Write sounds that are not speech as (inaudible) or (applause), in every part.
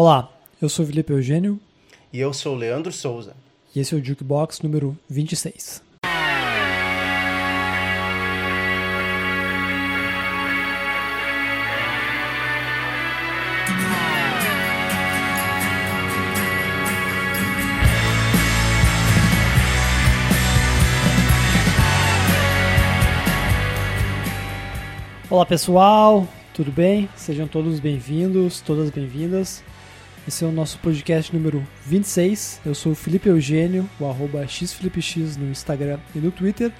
Olá, eu sou Felipe Eugênio. E eu sou Leandro Souza. E esse é o Jukebox número 26. Olá pessoal, tudo bem? Sejam todos bem-vindos, todas bem-vindas. Esse é o nosso podcast número 26. Eu sou o Felipe Eugênio, o arroba xFelipex no Instagram e no Twitter.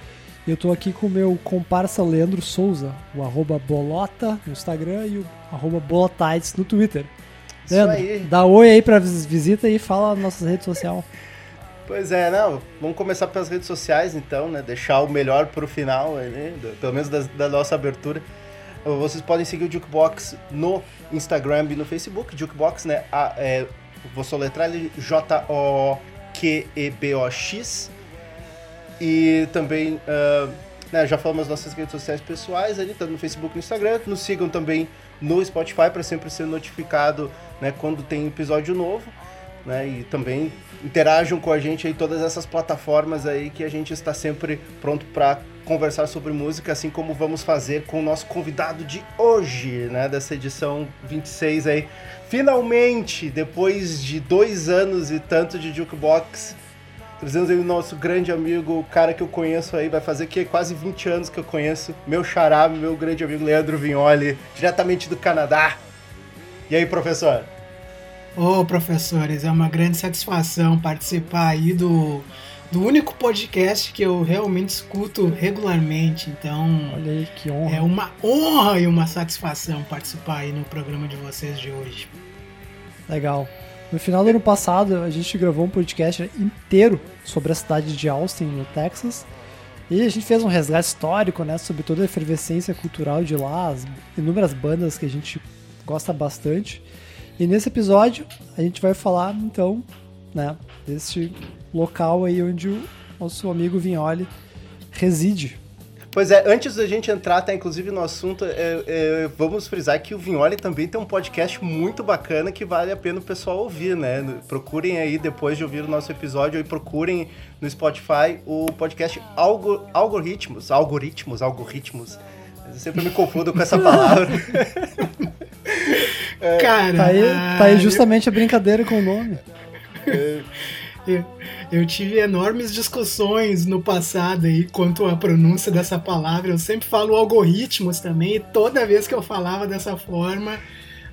E eu tô aqui com o meu comparsa Leandro Souza, o arroba Bolota no Instagram e o arroba Bolotides no Twitter. Isso Leandro, aí. dá oi aí pra visita e fala nas nossas redes sociais. Pois é, não, vamos começar pelas redes sociais então, né? Deixar o melhor pro final, né? pelo menos da, da nossa abertura. Vocês podem seguir o Jukebox no Instagram e no Facebook. Jukebox, né? A, é, vou soletrar ele J-O-Q-E-B-O-X. E também, ah, né, já falamos nossas redes sociais pessoais ali, tanto no Facebook e no Instagram. Nos sigam também no Spotify para sempre ser notificado né, quando tem episódio novo. Né, e também interajam com a gente aí todas essas plataformas aí que a gente está sempre pronto para conversar sobre música, assim como vamos fazer com o nosso convidado de hoje, né, dessa edição 26 aí. Finalmente, depois de dois anos e tanto de Jukebox, trazemos aí o nosso grande amigo, o cara que eu conheço aí, vai fazer que quase 20 anos que eu conheço, meu xará, meu grande amigo Leandro Vignoli, diretamente do Canadá. E aí, professor? Ô, professores, é uma grande satisfação participar aí do, do único podcast que eu realmente escuto regularmente. Então, Olha aí que honra. é uma honra e uma satisfação participar aí no programa de vocês de hoje. Legal. No final do ano passado, a gente gravou um podcast inteiro sobre a cidade de Austin, no Texas. E a gente fez um resgate histórico, né, sobre toda a efervescência cultural de lá, as inúmeras bandas que a gente gosta bastante. E nesse episódio, a gente vai falar, então, né, deste local aí onde o nosso amigo Vignoli reside. Pois é, antes da gente entrar, tá, inclusive, no assunto, é, é, vamos frisar que o Vignoli também tem um podcast muito bacana que vale a pena o pessoal ouvir, né? Procurem aí, depois de ouvir o nosso episódio, e procurem no Spotify o podcast Algo, Algoritmos, Algoritmos, Algoritmos. Eu sempre me confundo com essa (laughs) palavra. Cara, Tá aí, tá aí justamente a brincadeira com o nome. Eu, eu tive enormes discussões no passado aí quanto à pronúncia dessa palavra. Eu sempre falo algoritmos também, e toda vez que eu falava dessa forma,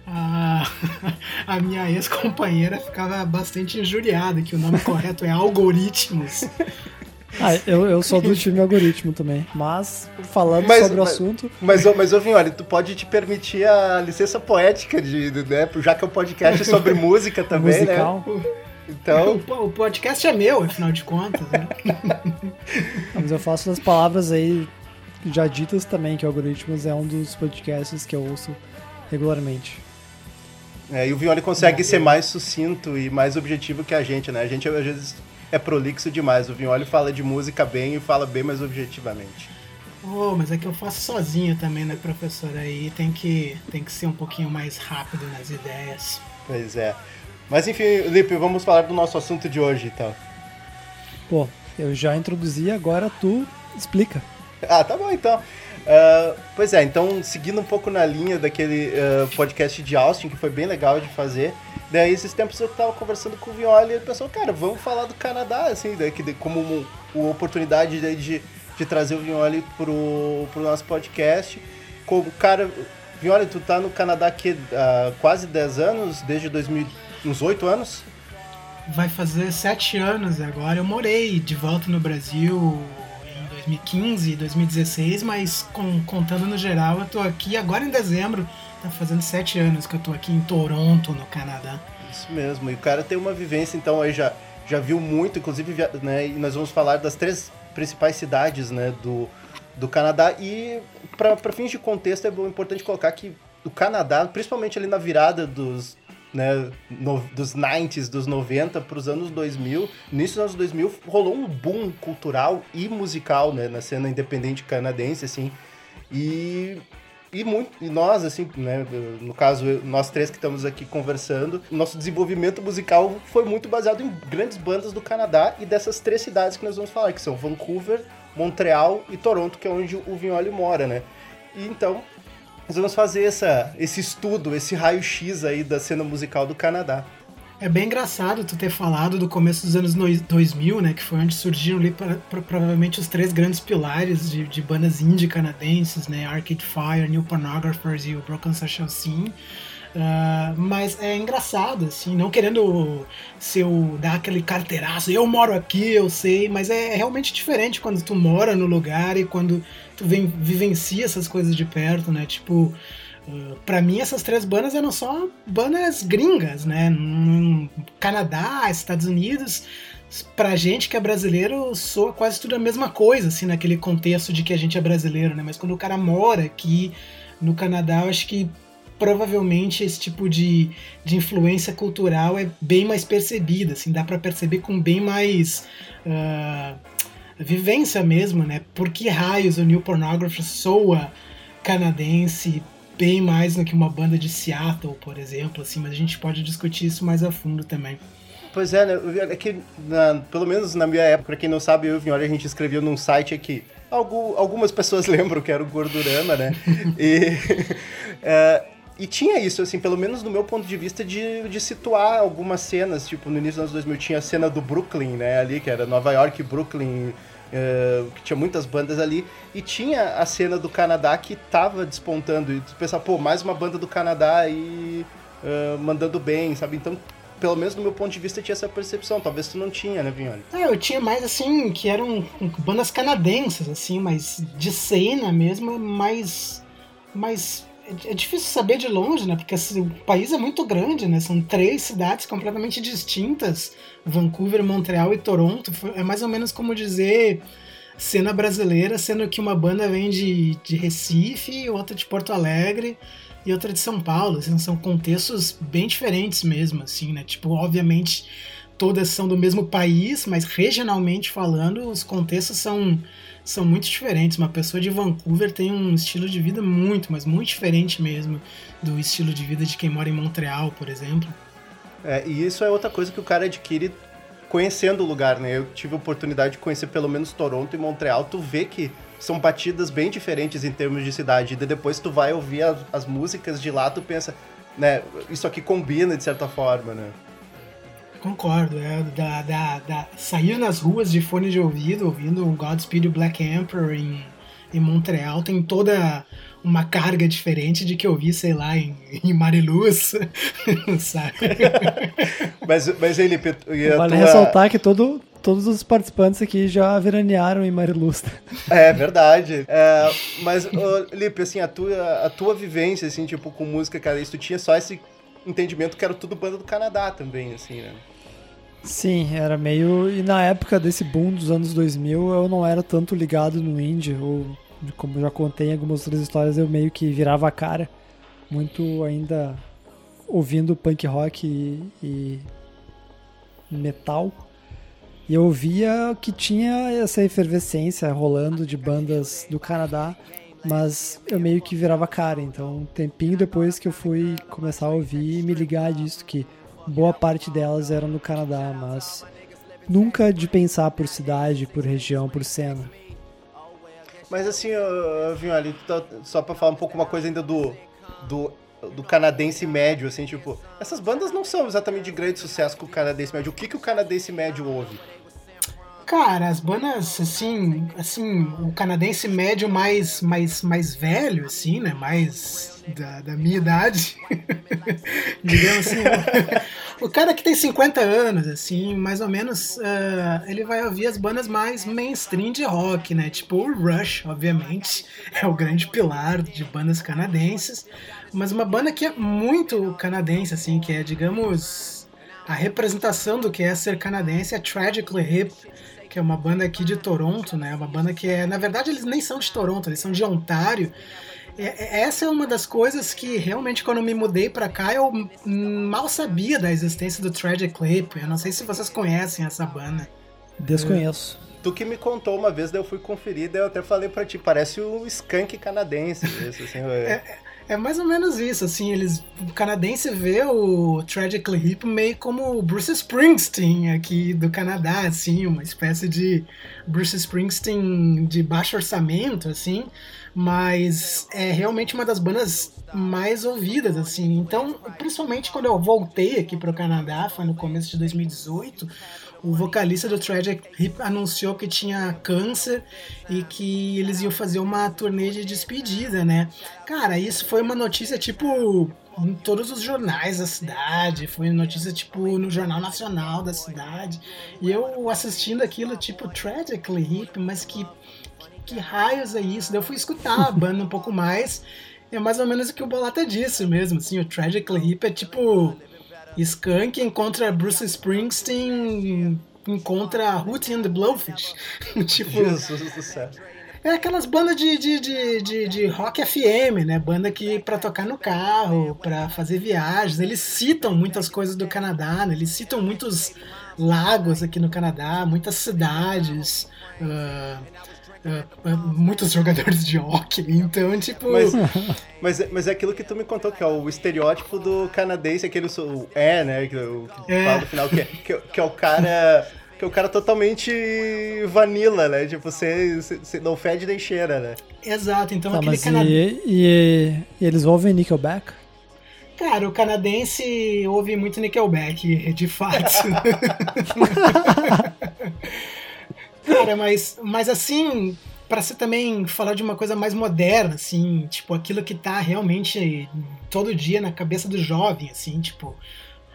a, (laughs) a minha ex-companheira ficava bastante injuriada, que o nome correto é algoritmos. (laughs) Ah, eu, eu sou do time algoritmo também. Mas, falando Mas- sobre o mas- assunto, Mas, mas ô Vignoli, tu pode te permitir a licença poética, de, de- né? Já que é um podcast sobre (laughs) música também, musical. né? Então, (laughs) O, po- o podcast é meu, afinal de contas. Né? (laughs) Mas eu faço as palavras aí já ditas também, que o Algoritmos é um dos podcasts que eu ouço regularmente. É, e o Vignoli consegue ser mais sucinto e mais objetivo que a gente, né? A gente às vezes é prolixo demais. O Vignoli fala de música bem e fala bem mais objetivamente. Oh, mas é que eu faço sozinho também, né, professor? Aí tem que, tem que ser um pouquinho mais rápido nas ideias. Pois é. Mas enfim, Lipe, vamos falar do nosso assunto de hoje, então. Pô, eu já introduzi, agora tu explica. Ah, tá bom então. Ah, pois é, então seguindo um pouco na linha daquele ah, podcast de Austin, que foi bem legal de fazer. Daí esses tempos eu tava conversando com o Violi e ele pensou, cara, vamos falar do Canadá, assim, daí, que, como uma, uma oportunidade daí de, de trazer o Violi pro, pro nosso podcast. Como, cara, Violi, tu tá no Canadá aqui há quase 10 anos, desde 2000, uns 8 anos? Vai fazer sete anos agora. Eu morei de volta no Brasil em 2015, 2016, mas com- contando no geral, eu tô aqui agora em dezembro. Tá fazendo sete anos que eu tô aqui em Toronto, no Canadá. Isso mesmo, e o cara tem uma vivência, então aí já, já viu muito, inclusive, né, e nós vamos falar das três principais cidades, né, do, do Canadá, e para fins de contexto é bom- importante colocar que o Canadá, principalmente ali na virada dos, né, no- dos 90s, dos 90 para os anos 2000, início dos anos 2000, rolou um boom cultural e musical, né, na cena independente canadense, assim, e, e, muito, e nós, assim, né, no caso, nós três que estamos aqui conversando, nosso desenvolvimento musical foi muito baseado em grandes bandas do Canadá e dessas três cidades que nós vamos falar, que são Vancouver, Montreal e Toronto, que é onde o Vignoli mora, né? E então, nós vamos fazer essa, esse estudo, esse raio-x aí da cena musical do Canadá. É bem engraçado tu ter falado do começo dos anos 2000, né? Que foi onde surgiram ali pra, pra, provavelmente os três grandes pilares de, de bandas indie canadenses, né? Arcade Fire, New Pornographers e o Broken Social Scene. Uh, mas é engraçado, assim, não querendo ser o, dar aquele carteiraço, eu moro aqui, eu sei, mas é, é realmente diferente quando tu mora no lugar e quando vem, vivencia essas coisas de perto, né? Tipo, Uh, para mim, essas três bandas eram só bandas gringas, né? No Canadá, Estados Unidos. Pra gente que é brasileiro, soa quase tudo a mesma coisa, assim, naquele contexto de que a gente é brasileiro, né? Mas quando o cara mora aqui no Canadá, eu acho que provavelmente esse tipo de, de influência cultural é bem mais percebida, assim, dá para perceber com bem mais uh, vivência mesmo, né? Por que raios o New Pornography soa canadense bem mais do que uma banda de Seattle, por exemplo, assim, mas a gente pode discutir isso mais a fundo também. Pois é, né? É que, na, pelo menos na minha época, pra quem não sabe, eu e a gente escreveu num site aqui. Algu, algumas pessoas (laughs) lembram que era o Gordurama, né? e, (laughs) é, e tinha isso, assim, pelo menos do meu ponto de vista, de, de situar algumas cenas. Tipo, no início dos anos 2000 tinha a cena do Brooklyn, né? Ali, que era Nova York, Brooklyn, Uh, que tinha muitas bandas ali, e tinha a cena do Canadá que tava despontando, e tu pensava, pô, mais uma banda do Canadá aí uh, mandando bem, sabe? Então, pelo menos do meu ponto de vista, tinha essa percepção, talvez tu não tinha, né, Vignoli? É, eu tinha mais, assim, que eram bandas canadenses, assim, mas de cena mesmo, mais... mais é, é difícil saber de longe, né? Porque assim, o país é muito grande, né? São três cidades completamente distintas: Vancouver, Montreal e Toronto. É mais ou menos como dizer cena brasileira, sendo que uma banda vem de, de Recife, outra de Porto Alegre e outra de São Paulo. Assim, são contextos bem diferentes mesmo, assim, né? Tipo, obviamente todas são do mesmo país, mas regionalmente falando, os contextos são são muito diferentes. Uma pessoa de Vancouver tem um estilo de vida muito, mas muito diferente mesmo do estilo de vida de quem mora em Montreal, por exemplo. É, e isso é outra coisa que o cara adquire conhecendo o lugar, né? Eu tive a oportunidade de conhecer pelo menos Toronto e Montreal, tu vê que são batidas bem diferentes em termos de cidade. E depois tu vai ouvir as, as músicas de lá, tu pensa, né, isso aqui combina de certa forma, né? Concordo, é da, da, da, sair nas ruas de fone de ouvido, ouvindo o Godspeed Black Emperor em, em Montreal, tem toda uma carga diferente de que eu vi, sei lá, em, em Mariluz, (laughs) sabe? (laughs) mas, mas Felipe, vale tua... ressaltar que todo, todos os participantes aqui já veranearam em Mariluz. É verdade. É, mas, Lipe, assim, a tua, a tua vivência, assim, tipo, com música, cara, isso tu tinha só esse entendimento que era tudo banda do Canadá também, assim, né? Sim, era meio. E na época desse boom dos anos 2000, eu não era tanto ligado no indie, ou como já contei em algumas outras histórias, eu meio que virava a cara, muito ainda ouvindo punk rock e, e metal. E eu via que tinha essa efervescência rolando de bandas do Canadá, mas eu meio que virava cara. Então, um tempinho depois que eu fui começar a ouvir e me ligar disso, que boa parte delas eram no Canadá, mas nunca de pensar por cidade, por região, por cena. Mas assim, eu, vim tá, só pra falar um pouco uma coisa ainda do, do, do canadense médio, assim, tipo, essas bandas não são exatamente de grande sucesso com o canadense médio. O que, que o canadense médio ouve? Cara, as bandas, assim, assim, o canadense médio mais, mais, mais velho, assim, né? Mais da, da minha idade. (laughs) Digamos assim. o cara que tem 50 anos, assim, mais ou menos, uh, ele vai ouvir as bandas mais mainstream de rock, né? Tipo o Rush, obviamente, é o grande pilar de bandas canadenses. Mas uma banda que é muito canadense, assim, que é, digamos, a representação do que é ser canadense é Tragically Hip que é uma banda aqui de Toronto, né? Uma banda que é, na verdade, eles nem são de Toronto, eles são de Ontário. É, essa é uma das coisas que realmente quando eu me mudei para cá eu mal sabia da existência do Tragic Clip. Eu não sei se vocês conhecem essa banda. Desconheço. tu que me contou uma vez, daí eu fui conferir, daí eu até falei pra ti, parece um skunk canadense. (laughs) Esse, assim, é, é mais ou menos isso, assim, eles. O canadense vê o Tragically Hip meio como o Bruce Springsteen aqui do Canadá, assim, uma espécie de Bruce Springsteen de baixo orçamento, assim, mas é realmente uma das bandas mais ouvidas, assim. Então, principalmente quando eu voltei aqui para o Canadá, foi no começo de 2018 o vocalista do Tragic Hip anunciou que tinha câncer e que eles iam fazer uma turnê de despedida, né? Cara, isso foi uma notícia tipo em todos os jornais da cidade, foi notícia tipo no Jornal Nacional da cidade. E eu assistindo aquilo, tipo, Tragically Hip, mas que, que, que raios é isso? Daí eu fui escutar a banda um pouco mais. É mais ou menos o que o Bolata disse mesmo, assim, o Tragically Hip é tipo Skank encontra Bruce Springsteen encontra Hootie and the Blowfish. (laughs) tipo, Jesus do céu. É aquelas bandas de, de, de, de, de rock FM, né? Banda que para tocar no carro, para fazer viagens. Eles citam muitas coisas do Canadá, né? Eles citam muitos lagos aqui no Canadá, muitas cidades. Uh, muitos jogadores de hockey, então, tipo. Mas, mas, é, mas é aquilo que tu me contou, que é o estereótipo do canadense, aquele o é, né? Que, o, que é. fala no final, que é, que, que é o cara. Que é o cara totalmente vanilla, né? Tipo, você, você não fede nem cheira, né? Exato, então tá, aquele canadense. E, e, e eles ouvem Nickelback? Cara, o canadense ouve muito Nickelback, de fato. (laughs) (laughs) Cara, mas, mas assim, para você também falar de uma coisa mais moderna, assim, tipo, aquilo que tá realmente todo dia na cabeça do jovem, assim, tipo,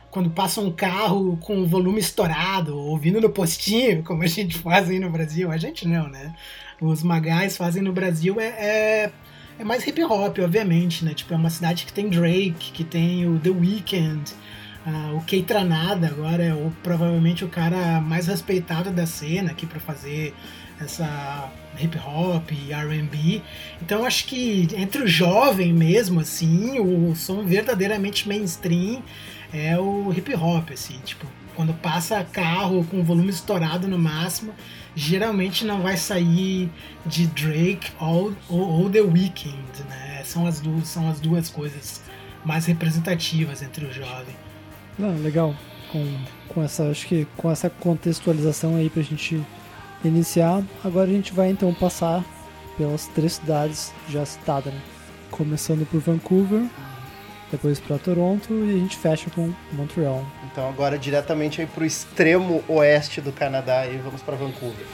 quando passa um carro com o volume estourado, ouvindo no postinho, (laughs) como a gente faz aí no Brasil, a gente não, né? Os magais fazem no Brasil é, é, é mais hip hop, obviamente, né? Tipo, é uma cidade que tem Drake, que tem o The Weeknd, Uh, o Kei Tranada agora é o, provavelmente o cara mais respeitado da cena aqui para fazer essa hip hop R&B. Então acho que entre o jovem mesmo assim, o som verdadeiramente mainstream é o hip hop assim, tipo, quando passa carro com volume estourado no máximo, geralmente não vai sair de Drake ou, ou, ou The Weeknd, né? São as duas são as duas coisas mais representativas entre o jovem. Não, legal. Com, com essa, acho que com essa contextualização aí pra gente iniciar, agora a gente vai então passar pelas três cidades já citadas, né? Começando por Vancouver, depois para Toronto e a gente fecha com Montreal. Então agora diretamente aí pro extremo oeste do Canadá e vamos para Vancouver.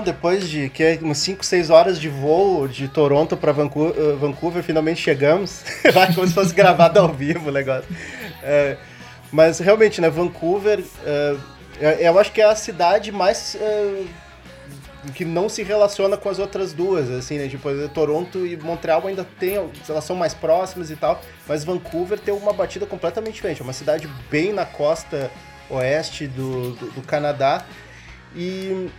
Então, depois de que é umas 5, 6 horas de voo de Toronto para Vancouver, uh, Vancouver, finalmente chegamos. (laughs) Vai como se fosse gravado ao vivo o negócio. É, mas realmente, né, Vancouver, uh, eu acho que é a cidade mais. Uh, que não se relaciona com as outras duas, assim, né? Tipo, Toronto e Montreal ainda tem, elas são mais próximas e tal, mas Vancouver tem uma batida completamente diferente. É uma cidade bem na costa oeste do, do, do Canadá. E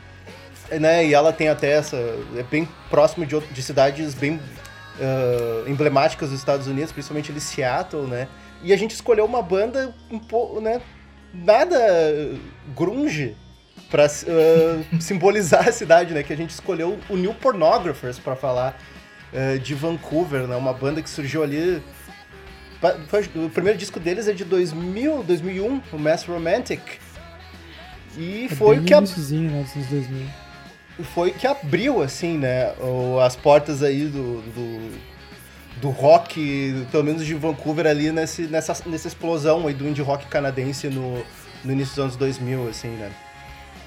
né? E ela tem até essa. É bem próximo de, de cidades bem uh, emblemáticas dos Estados Unidos, principalmente de Seattle, né? E a gente escolheu uma banda um pouco, né? Nada grunge para uh, (laughs) simbolizar a cidade, né? Que a gente escolheu o New Pornographers para falar uh, de Vancouver, né? Uma banda que surgiu ali. O primeiro disco deles é de 2000, 2001, o Mass Romantic. E é foi o que a... né, dos 2000 foi que abriu, assim, né, as portas aí do, do, do rock, pelo menos de Vancouver ali, nesse, nessa, nessa explosão aí do indie rock canadense no, no início dos anos 2000, assim, né.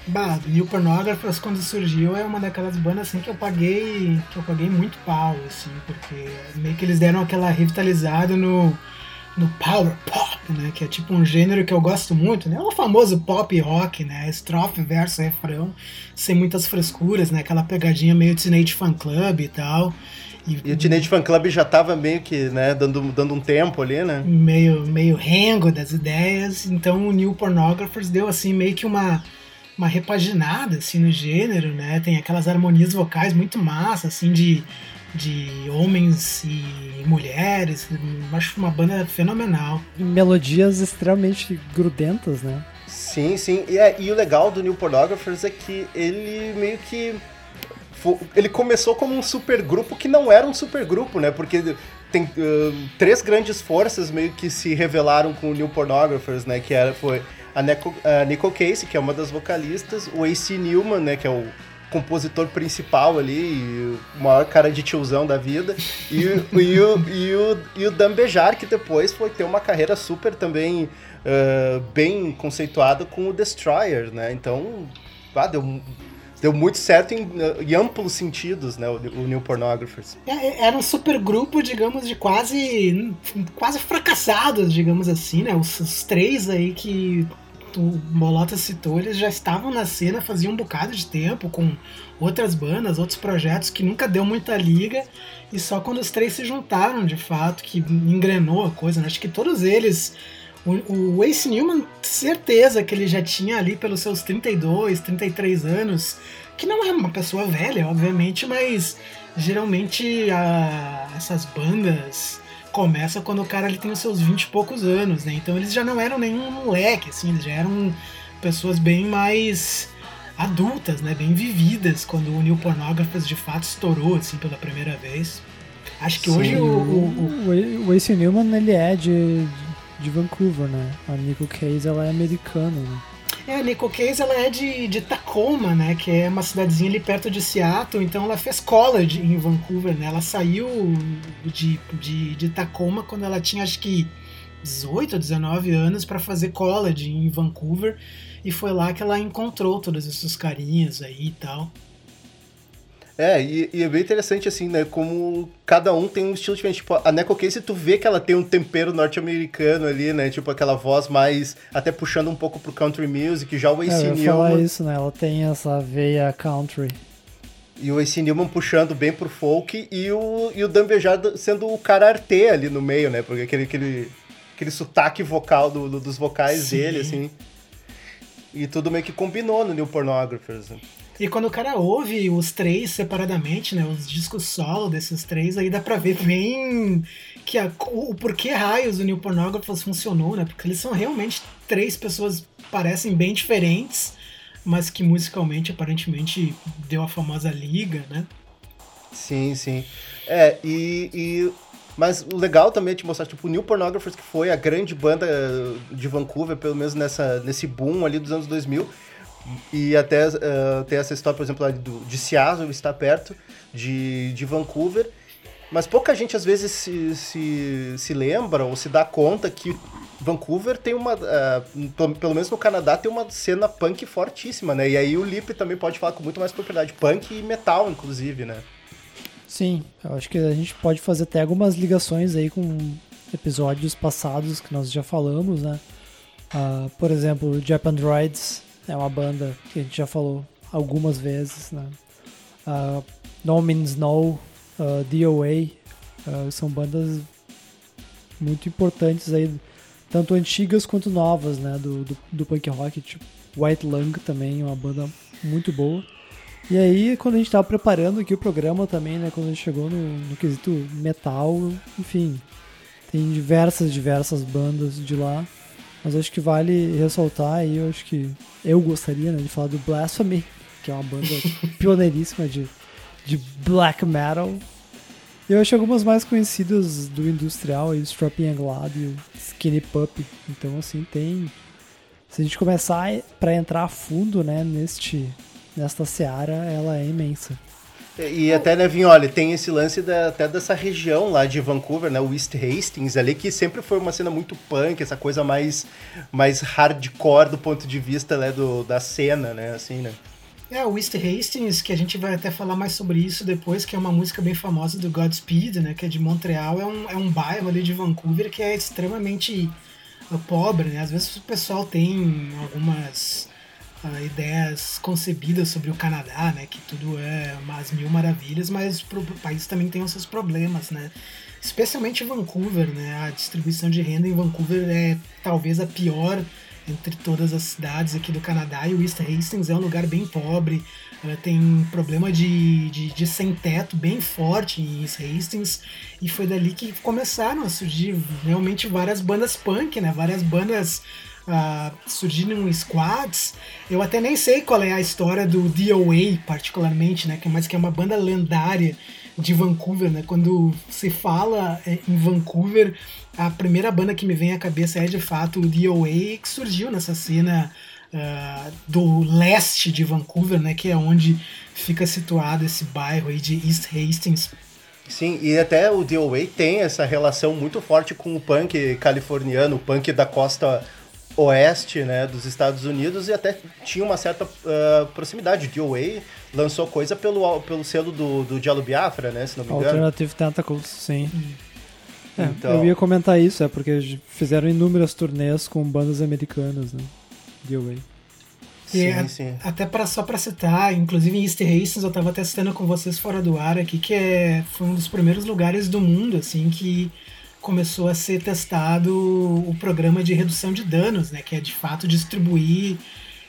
Bah, o Pornographers quando surgiu é uma daquelas bandas assim que eu paguei, que eu paguei muito pau, assim, porque meio que eles deram aquela revitalizada no, no power pop, né? Que é tipo um gênero que eu gosto muito, né? O famoso pop rock, né? Estrofe, verso, refrão, sem muitas frescuras, né? Aquela pegadinha meio Teenage Fan Club e tal. E, e o Teenage Fan Club já tava meio que, né, dando, dando um tempo ali, né? Meio, meio rengo das ideias. Então o New Pornographers deu, assim, meio que uma, uma repaginada, assim, no gênero, né? Tem aquelas harmonias vocais muito massa, assim, de, de homens e mulheres. Acho uma banda fenomenal. Melodias extremamente grudentas, né? Sim, sim. E, é, e o legal do New Pornographers é que ele meio que ele começou como um supergrupo que não era um supergrupo, né? Porque tem uh, três grandes forças meio que se revelaram com o New Pornographers, né? Que era, foi a, Nico, a Nicole Casey, que é uma das vocalistas, o AC Newman, né? Que é o compositor principal ali, o maior cara de tiozão da vida, e, (laughs) e, o, e, o, e o Dan Bejar, que depois foi ter uma carreira super também uh, bem conceituada com o Destroyer, né? Então, ah, deu deu muito certo em, em amplos sentidos, né, o, o New Pornographers. É, é, era um super grupo, digamos, de quase quase fracassados, digamos assim, né? Os, os três aí que o Bolota citou, eles já estavam na cena fazia um bocado de tempo, com outras bandas, outros projetos que nunca deu muita liga, e só quando os três se juntaram, de fato, que engrenou a coisa. Né? Acho que todos eles o, o Ace Newman, certeza que ele já tinha ali pelos seus 32, 33 anos, que não é uma pessoa velha, obviamente, mas geralmente a, essas bandas começam quando o cara ele tem os seus 20 e poucos anos, né? Então eles já não eram nenhum moleque, assim, eles já eram pessoas bem mais adultas, né? Bem vividas quando o New Pornographers de fato estourou, assim, pela primeira vez. Acho que Sim, hoje o, o, o, o Ace Newman ele é de, de Vancouver, né? A Nico Case ela é americana, né? É, a Nico Case ela é de, de Tacoma, né? Que é uma cidadezinha ali perto de Seattle. Então ela fez college em Vancouver, né? Ela saiu de, de, de Tacoma quando ela tinha acho que 18 ou 19 anos para fazer college em Vancouver. E foi lá que ela encontrou todos esses carinhas aí e tal. É, e, e, é bem interessante, assim, né? Como cada um tem um estilo diferente. Tipo, a Neko Case, tu vê que ela tem um tempero norte-americano ali, né? Tipo, aquela voz mais... Até puxando um pouco pro country music. Já o AC é, Newman... falar isso, né? Ela tem essa veia country. E o AC Newman puxando bem pro folk. E o, e o Dan Bejar sendo o cara arte ali no meio, né? Porque aquele, aquele, aquele sotaque vocal do, do dos vocais Sim. dele, assim... E tudo meio que combinou no New Pornographers. E quando o cara ouve os três separadamente, né, os discos solo desses três, aí dá pra ver bem que a, o, o porquê raios o New Pornographers funcionou, né? Porque eles são realmente três pessoas parecem bem diferentes, mas que musicalmente aparentemente deu a famosa liga, né? Sim, sim. É, e, e mas o legal também é te mostrar, tipo, o New Pornographers, que foi a grande banda de Vancouver, pelo menos nessa, nesse boom ali dos anos 2000, e até uh, tem essa história, por exemplo, do, de Seattle está perto de, de Vancouver. Mas pouca gente às vezes se, se, se lembra ou se dá conta que Vancouver tem uma. Uh, pelo menos no Canadá tem uma cena punk fortíssima, né? E aí o Lip também pode falar com muito mais propriedade. Punk e metal, inclusive, né? Sim, eu acho que a gente pode fazer até algumas ligações aí com episódios passados que nós já falamos, né? Uh, por exemplo, Japan Droids é uma banda que a gente já falou algumas vezes, né? Uh, no Means No, uh, DOA, uh, são bandas muito importantes aí, tanto antigas quanto novas, né? Do, do, do punk rock, tipo White Lung também, uma banda muito boa. E aí, quando a gente estava preparando aqui o programa também, né? Quando a gente chegou no, no quesito metal, enfim, tem diversas, diversas bandas de lá. Mas acho que vale ressaltar aí, eu acho que eu gostaria né, de falar do Blasphemy, que é uma banda (laughs) pioneiríssima de, de black metal. Eu acho algumas mais conhecidas do industrial, aí, o Strapping Glad e o Skinny Pup. Então, assim, tem. Se a gente começar para entrar a fundo, né, neste, nesta seara, ela é imensa. E até, né, Vinho, olha, tem esse lance da, até dessa região lá de Vancouver, né, o East Hastings ali, que sempre foi uma cena muito punk, essa coisa mais, mais hardcore do ponto de vista né, do, da cena, né, assim, né. É, o East Hastings, que a gente vai até falar mais sobre isso depois, que é uma música bem famosa do Godspeed, né, que é de Montreal, é um, é um bairro ali de Vancouver que é extremamente pobre, né? Às vezes o pessoal tem algumas uh, ideias concebidas sobre o Canadá, né? Que tudo é umas mil maravilhas, mas o país também tem os seus problemas, né? Especialmente Vancouver, né? A distribuição de renda em Vancouver é talvez a pior entre todas as cidades aqui do Canadá e o East Hastings é um lugar bem pobre, ela tem problema de, de, de, sem teto bem forte em East Hastings e foi dali que começaram a surgir realmente várias bandas punk, né? Várias bandas uh, surgindo squads. Eu até nem sei qual é a história do DOA particularmente, né? Mas que é uma banda lendária de Vancouver, né? Quando se fala é, em Vancouver, a primeira banda que me vem à cabeça é de fato o DOA, que surgiu nessa cena uh, do leste de Vancouver, né? Que é onde fica situado esse bairro aí de East Hastings. Sim, e até o DOA tem essa relação muito forte com o punk californiano, o punk da costa oeste né, dos Estados Unidos e até tinha uma certa uh, proximidade. O DOA lançou coisa pelo, pelo selo do, do Diallo Biafra, né, se não me engano. Alternative Tentacles, sim. É, então... Eu ia comentar isso, é porque fizeram inúmeras turnês com bandas americanas, né? DOA. Sim, é, sim. Até pra, só para citar, inclusive em East Hastings, eu estava testando com vocês fora do ar aqui, que é, foi um dos primeiros lugares do mundo, assim, que começou a ser testado o programa de redução de danos, né, que é de fato distribuir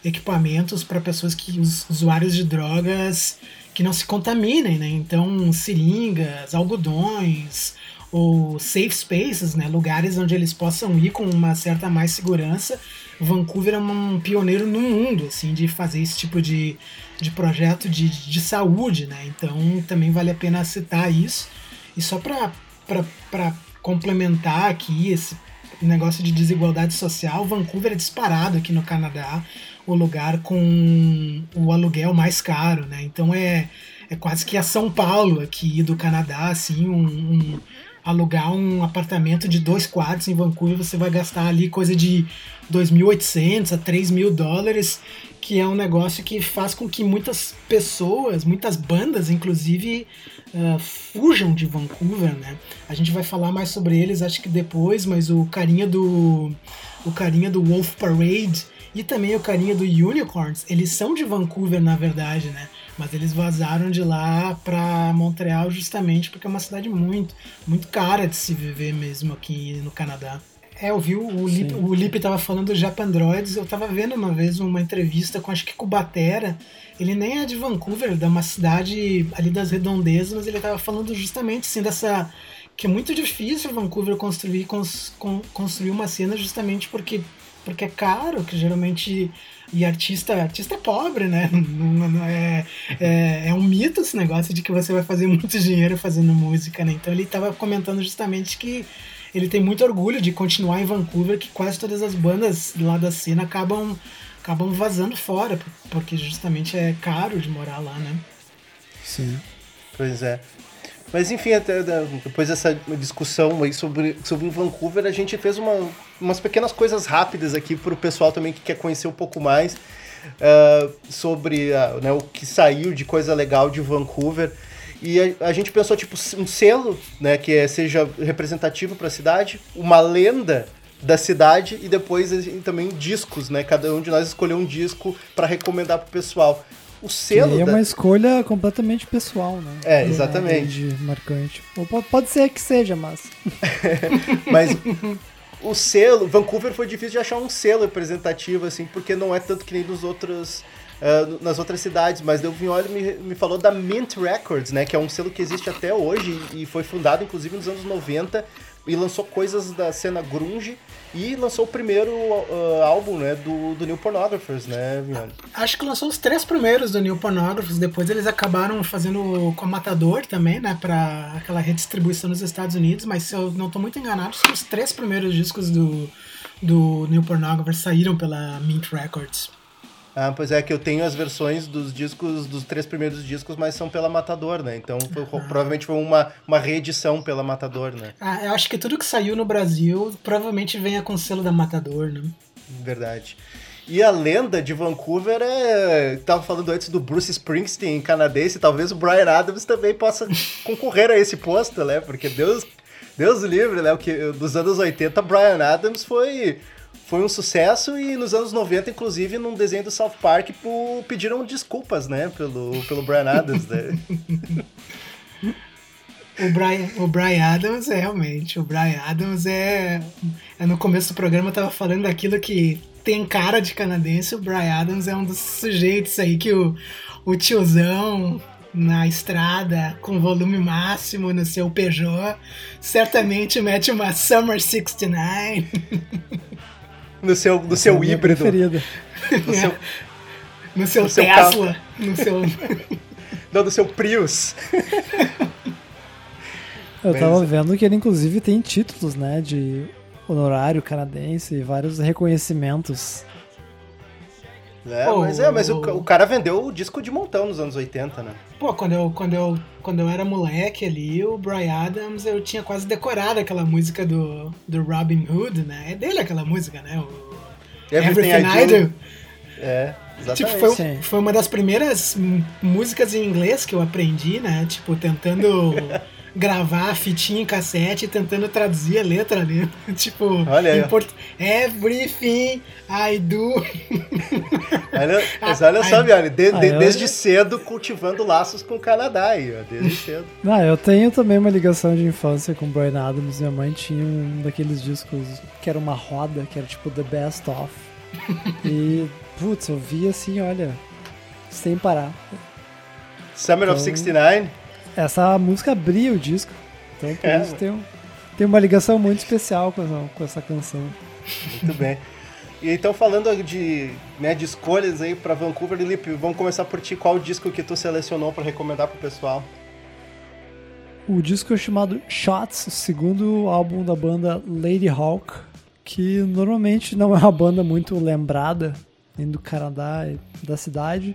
equipamentos para pessoas que os usuários de drogas que não se contaminem, né? Então, seringas, algodões ou safe spaces, né, lugares onde eles possam ir com uma certa mais segurança. Vancouver é um pioneiro no mundo, assim, de fazer esse tipo de, de projeto de, de saúde, né? Então, também vale a pena citar isso. E só para complementar aqui esse negócio de desigualdade social, Vancouver é disparado aqui no Canadá o lugar com o aluguel mais caro, né? Então é, é quase que a São Paulo aqui do Canadá, assim, um, um alugar um apartamento de dois quartos em Vancouver, você vai gastar ali coisa de 2.800 a 3.000 dólares, que é um negócio que faz com que muitas pessoas, muitas bandas, inclusive, uh, fujam de Vancouver, né? A gente vai falar mais sobre eles, acho que depois, mas o carinha do o carinha do Wolf Parade e também o carinha do Unicorns, eles são de Vancouver na verdade, né? Mas eles vazaram de lá para Montreal justamente porque é uma cidade muito, muito cara de se viver mesmo aqui no Canadá. É, eu vi o, Lip, o Lipe tava falando do Japandroids, eu tava vendo uma vez uma entrevista com acho que com o Batera, ele nem é de Vancouver, é uma cidade ali das redondezas, mas ele tava falando justamente assim dessa que é muito difícil Vancouver construir cons, con, construir uma cena justamente porque porque é caro, que geralmente e artista artista é pobre, né? (laughs) Não, não é, é, é, um mito esse negócio de que você vai fazer muito (laughs) dinheiro fazendo música, né? Então ele estava comentando justamente que ele tem muito orgulho de continuar em Vancouver, que quase todas as bandas lá da cena acabam acabam vazando fora, porque justamente é caro de morar lá, né? Sim. Pois é. Mas enfim, até depois dessa discussão aí sobre, sobre Vancouver, a gente fez uma, umas pequenas coisas rápidas aqui para o pessoal também que quer conhecer um pouco mais uh, sobre uh, né, o que saiu de coisa legal de Vancouver. E a, a, gente pensou, tipo, um selo, né, que é, seja representativo para a cidade, uma lenda da cidade e depois também discos, né? Cada um de nós escolheu um disco para recomendar pro pessoal. O selo. é da... uma escolha completamente pessoal, né? É, exatamente. É, marcante. Ou pode ser que seja, mas. (laughs) mas o selo, Vancouver foi difícil de achar um selo representativo, assim, porque não é tanto que nem nos outros. Uh, nas outras cidades, mas o Vignoli me, me falou da Mint Records, né, que é um selo que existe até hoje e foi fundado inclusive nos anos 90 e lançou coisas da cena grunge e lançou o primeiro uh, álbum, né, do, do New Pornographers, né, Viane? Acho que lançou os três primeiros do New Pornographers, depois eles acabaram fazendo com a Matador também, né, pra aquela redistribuição nos Estados Unidos, mas se eu não tô muito enganado, os três primeiros discos do, do New Pornographers saíram pela Mint Records. Ah, pois é, que eu tenho as versões dos discos, dos três primeiros discos, mas são pela Matador, né? Então foi, ah. provavelmente foi uma, uma reedição pela Matador, né? Ah, eu acho que tudo que saiu no Brasil provavelmente venha com o selo da Matador, né? Verdade. E a lenda de Vancouver é. Tava falando antes do Bruce Springsteen canadense, talvez o Brian Adams também possa concorrer a esse posto, né? Porque Deus Deus livre, né? O que, dos anos 80, Brian Adams foi, foi um sucesso e nos anos 90, inclusive, num desenho do South Park, pediram desculpas, né? Pelo, pelo Brian Adams, né? (laughs) O Brian, o Brian Adams é realmente. O Brian Adams é, é. No começo do programa eu tava falando daquilo que tem cara de canadense. O Brian Adams é um dos sujeitos aí que o, o tiozão na estrada com volume máximo no seu Peugeot certamente mete uma Summer 69. (laughs) No seu, no seu é híbrido. (laughs) No seu, no seu no Tesla. Seu no seu. (laughs) Não, no seu Prius. Eu tava vendo que ele inclusive tem títulos, né, de honorário canadense e vários reconhecimentos. É, oh, mas é, mas o, o, cara vendeu o disco de montão nos anos 80, né? Pô, quando eu, quando eu, quando eu era moleque ali, o Brian Adams, eu tinha quase decorado aquela música do, do Robin Hood, né? É dele aquela música, né? O Everything, Everything I, do. É, exatamente. Tipo, foi, foi uma das primeiras músicas em inglês que eu aprendi, né? Tipo, tentando (laughs) gravar a fitinha em cassete tentando traduzir a letra ali. (laughs) tipo, olha aí. Port... Everything I do. olha, (laughs) mas olha só, Biane, de, de, ah, desde cedo cultivando laços com o Canadá aí, ó, desde cedo. Não, (laughs) eu tenho também uma ligação de infância com o Brian Adams. Minha mãe tinha um daqueles discos que era uma roda, que era tipo The Best Of. e, putz, eu via assim, olha, sem parar. Summer então, of 69? Essa música abria o disco. Então por é. isso tem, um, tem uma ligação muito especial com essa, com essa canção. Muito bem. E então falando de, né, de escolhas aí para Vancouver, Lipe, vamos começar por ti. Qual o disco que tu selecionou para recomendar pro pessoal? O disco é chamado Shots, o segundo álbum da banda Lady Hawk, que normalmente não é uma banda muito lembrada, nem do Canadá e da cidade,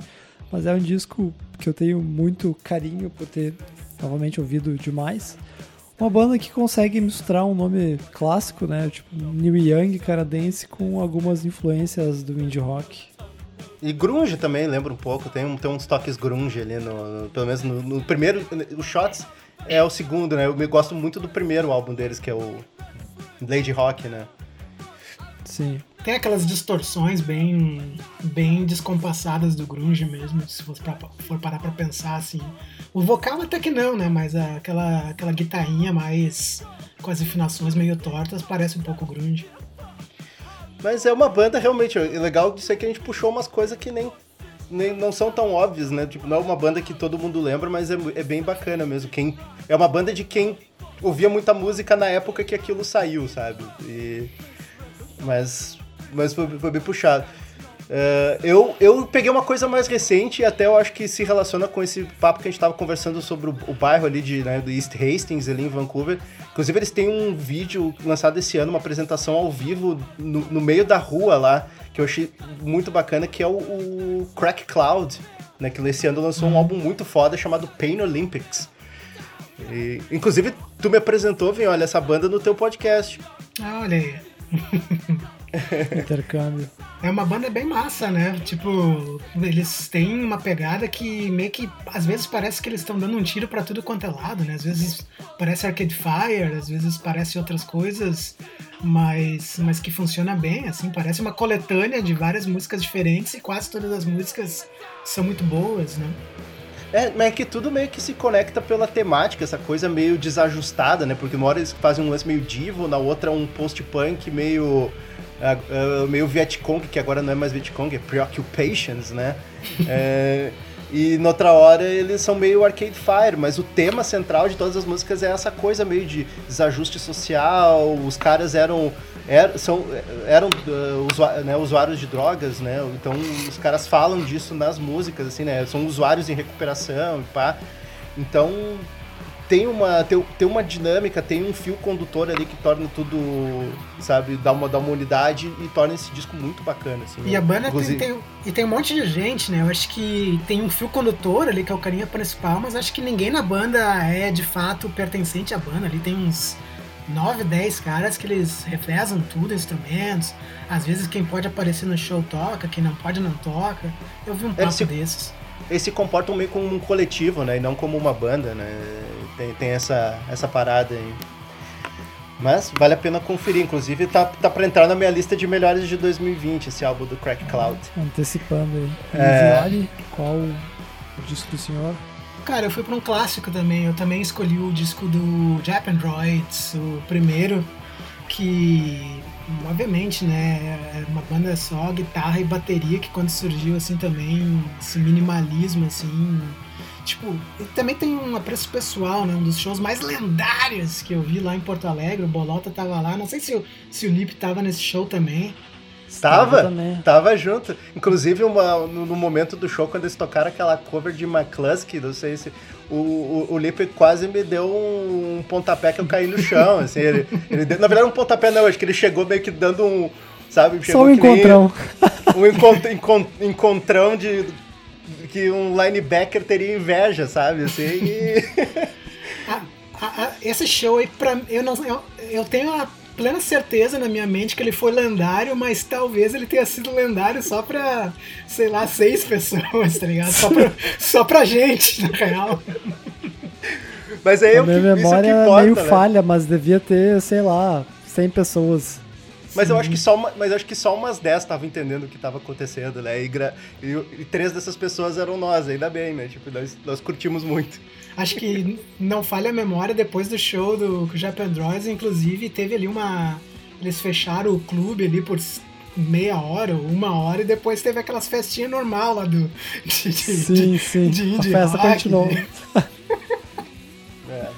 mas é um disco que eu tenho muito carinho por ter novamente ouvido demais. Uma banda que consegue misturar um nome clássico, né, tipo New Young canadense com algumas influências do indie rock. E grunge também, lembra um pouco, tem, um, tem uns toques grunge ali, no, no pelo menos no, no, primeiro, o Shots é o segundo, né, eu gosto muito do primeiro álbum deles, que é o Lady Rock, né. Sim. Tem aquelas distorções bem, bem descompassadas do grunge mesmo, se for, for parar pra pensar assim. O vocal até que não, né? Mas aquela, aquela guitarrinha mais com as afinações meio tortas parece um pouco grunge. Mas é uma banda realmente, é legal disso é que a gente puxou umas coisas que nem, nem não são tão óbvias, né? Tipo, não é uma banda que todo mundo lembra, mas é, é bem bacana mesmo. Quem, é uma banda de quem ouvia muita música na época que aquilo saiu, sabe? E, mas mas foi, foi bem puxado. Uh, eu, eu peguei uma coisa mais recente e até eu acho que se relaciona com esse papo que a gente estava conversando sobre o, o, bairro ali de, né, do East Hastings, ali em Vancouver. Inclusive, eles têm um vídeo lançado esse ano, uma apresentação ao vivo no, no meio da rua lá, que eu achei muito bacana, que é o, o Crack Cloud, né, que esse ano lançou um álbum muito foda chamado Pain Olympics. E, inclusive, tu me apresentou, vem, olha, essa banda no teu podcast. Ah, olha aí. (laughs) (laughs) Intercâmbio. É uma banda bem massa, né? Tipo, eles têm uma pegada que meio que às vezes parece que eles estão dando um tiro para tudo quanto é lado, né? Às vezes parece Arcade Fire, às vezes parece outras coisas, mas, mas que funciona bem, assim, parece uma coletânea de várias músicas diferentes e quase todas as músicas são muito boas, né? É, mas é que tudo meio que se conecta pela temática, essa coisa meio desajustada, né? Porque uma hora eles fazem um lance meio divo, na outra um post-punk meio. Uh, uh, meio Vietcong, que agora não é mais Vietcong, é Preoccupations, né? é, e noutra hora eles são meio Arcade Fire, mas o tema central de todas as músicas é essa coisa meio de desajuste social, os caras eram eram, são, eram uh, usuários, né, usuários de drogas, né? Então os caras falam disso nas músicas, assim, né? São usuários em recuperação e pá. Então tem uma, tem, tem uma dinâmica, tem um fio condutor ali que torna tudo, sabe, dá uma, dá uma unidade e torna esse disco muito bacana. Assim, e né? a banda tem, tem, e tem um monte de gente, né? Eu acho que tem um fio condutor ali que é o carinha principal, mas acho que ninguém na banda é de fato pertencente à banda. Ali tem uns 9, 10 caras que eles revezam tudo, instrumentos. Às vezes quem pode aparecer no show toca, quem não pode não toca. Eu vi um papo se, desses. Eles se comportam meio como um coletivo, né? E não como uma banda, né? Tem, tem essa, essa parada aí. Mas vale a pena conferir. Inclusive, tá, tá pra entrar na minha lista de melhores de 2020, esse álbum do Crack Cloud. Antecipando aí. É. Vale, qual o disco do senhor? Cara, eu fui pra um clássico também. Eu também escolhi o disco do Japan Droids, o primeiro, que obviamente, né, é uma banda só guitarra e bateria que quando surgiu assim também, esse minimalismo assim, tipo, também tem um apreço pessoal, né, um dos shows mais lendários que eu vi lá em Porto Alegre, o Bolota tava lá, não sei se o, se o Lip tava nesse show também. Tava, tava junto. Inclusive, uma, no, no momento do show, quando eles tocaram aquela cover de McCluskey, não sei se. O, o, o Lipe quase me deu um pontapé que eu caí no chão. Assim, ele, ele deu- na verdade, um pontapé não, acho que ele chegou meio que dando um. Sabe? Só Chegou um que nem encontrão. Um encont- encon- encontrão de. Que um linebacker teria inveja, sabe? Assim, e... A- a- a- esse show aí, pra, eu, não, eu, eu tenho a plena certeza na minha mente que ele foi lendário, mas talvez ele tenha sido lendário só pra, sei lá, seis (laughs) pessoas, tá ligado? Só pra, só pra gente, na real. Mas aí A o que, minha isso memória que é importa, meio né? falha, mas devia ter, sei lá, 100 pessoas. Mas eu acho que só uma, mas eu acho que só umas 10 estavam entendendo o que estava acontecendo, né? E, gra- e- e três dessas pessoas eram nós, ainda bem, né? Tipo, nós, nós curtimos muito. Acho que (laughs) não falha a memória, depois do show do Japan Droids, inclusive, teve ali uma. Eles fecharam o clube ali por meia hora ou uma hora e depois teve aquelas festinhas normal lá do. De, de- Sim, de- sim. de a indie festa rock. continuou. (laughs)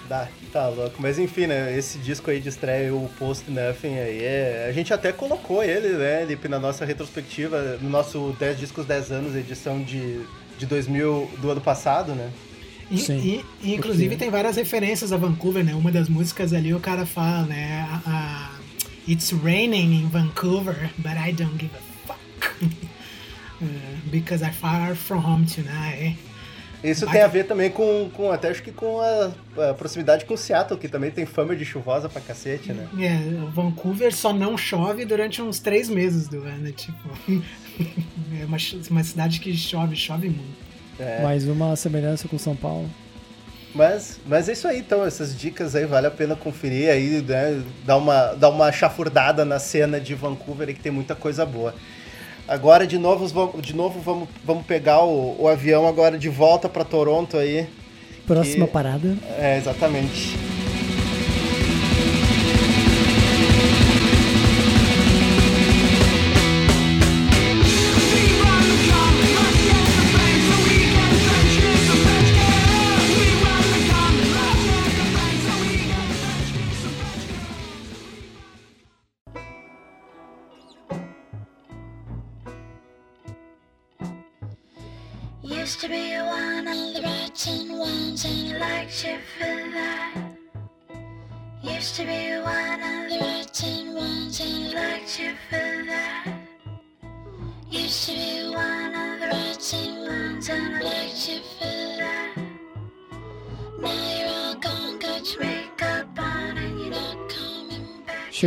Dá, tá louco. Mas enfim, né? Esse disco aí de estreia, o Post Nothing aí, é, a gente até colocou ele, né, Lipe, na nossa retrospectiva, no nosso 10 discos 10 anos, edição de, de 2000, do ano passado, né? E, Sim. e- e, inclusive Porque- tem várias referências a Vancouver, né? Uma das músicas ali o cara fala, né? A, a- It's raining in Vancouver, but I don't give a fuck. Uh, (laughs) because I'm far from home tonight. Isso Vai tem a ver também com, com até acho que com a, a proximidade com Seattle, que também tem fama de chuvosa pra cacete, né? É, Vancouver só não chove durante uns três meses do ano, tipo. (laughs) é uma, uma cidade que chove, chove muito. É. Mais uma semelhança com São Paulo. Mas, mas é isso aí, então. Essas dicas aí vale a pena conferir aí, né? Dar uma, dar uma chafurdada na cena de Vancouver aí, que tem muita coisa boa. Agora, de novo, vamos, de novo vamos, vamos pegar o, o avião agora de volta para Toronto aí. Próxima Que- parada. É, exatamente.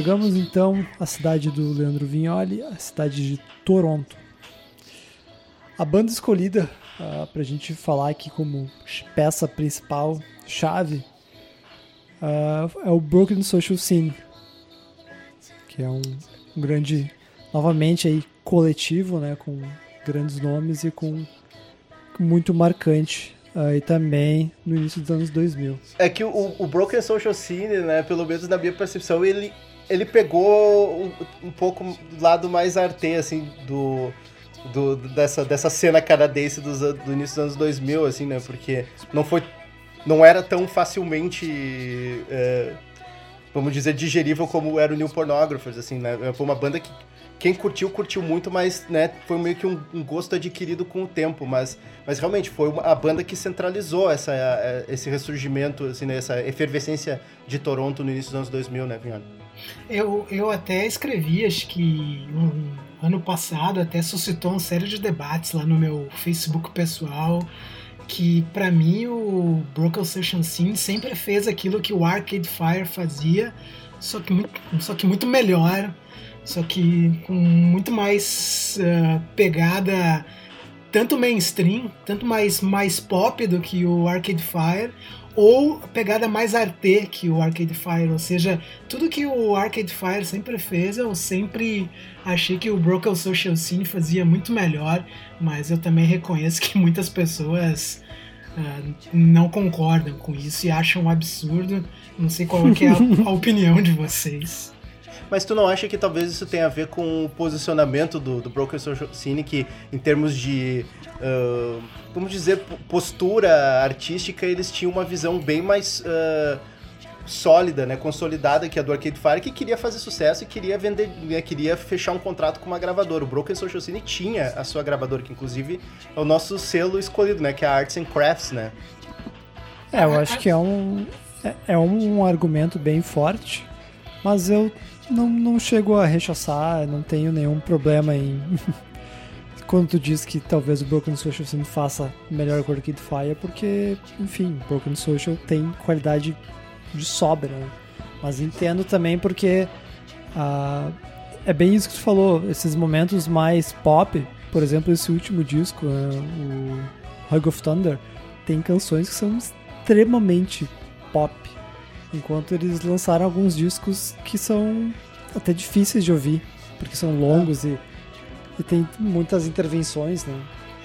Chegamos então à cidade do Leandro Vignoli, a cidade de Toronto. A banda escolhida ah, pra gente falar aqui como peça principal, chave, ah, é o Broken Social Scene, que é um, grande, novamente aí, coletivo, né, com grandes nomes e com muito marcante aí também no início dos anos 2000. É que o, o Broken Social Scene, né, pelo menos na minha percepção, ele, ele pegou um, um pouco do lado mais arte, assim, do, do, dessa, dessa cena canadense dos, do início dos anos 2000, assim, né, porque não foi, não era tão facilmente, é, vamos dizer, digerível como era o New Pornographers, assim, né, foi uma banda que quem curtiu, curtiu muito, mas, né, foi meio que um, um gosto adquirido com o tempo, mas, mas realmente foi uma, a banda que centralizou essa, eh, esse ressurgimento, assim, né, essa efervescência de Toronto no início dos anos 2000, né, Vinhano? Eu, eu até escrevi, acho que um, ano passado, até suscitou uma série de debates lá no meu Facebook pessoal, que pra mim o Broken Session Scene sempre fez aquilo que o Arcade Fire fazia, só que muito, só que muito melhor, só que com muito mais ah, pegada tanto mainstream, tanto mais, mais pop do que o Arcade Fire. Ou pegada mais arte que o Arcade Fire, ou seja, tudo que o Arcade Fire sempre fez, eu sempre achei que o Broken Social Scene fazia muito melhor, mas eu também reconheço que muitas pessoas uh, não concordam com isso e acham um absurdo. Não sei qual que é a, a opinião de vocês. Mas tu não acha que talvez isso tenha a ver com o posicionamento do, do Broken Social Scene, que em termos de, uh, vamos dizer, postura artística, eles tinham uma visão bem mais uh, sólida, né, consolidada que a do Arcade Fire, que queria fazer sucesso e queria vender, né, queria fechar um contrato com uma gravadora. O Broken Social Scene tinha a sua gravadora, que inclusive é o nosso selo escolhido, né, que é a Arts and Crafts, né. É, eu acho que é um, é, é um argumento bem forte, mas eu não, não chego a rechaçar, não tenho nenhum problema em. (laughs) Quando tu diz que talvez o Broken Social Scene faça melhor que o Arcade Fire, porque, enfim, Broken Social tem qualidade de sobra, né? Mas entendo também porque ah, é bem isso que tu falou, esses momentos mais pop, por exemplo, esse último disco, né, o Hug of Thunder, tem canções que são extremamente pop. Enquanto eles lançaram alguns discos que são até difíceis de ouvir, porque são longos e, e tem muitas intervenções, né?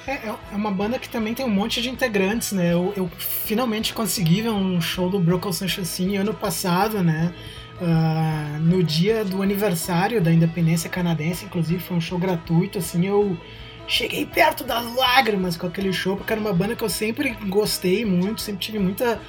É, é uma banda que também tem um monte de integrantes, né? Eu, eu finalmente consegui ver um show do Broken Sunshine ano passado, né? Uh, no dia do aniversário da independência canadense, inclusive foi um show gratuito, assim, eu cheguei perto das lágrimas com aquele show, porque era uma banda que eu sempre gostei muito, sempre tive muita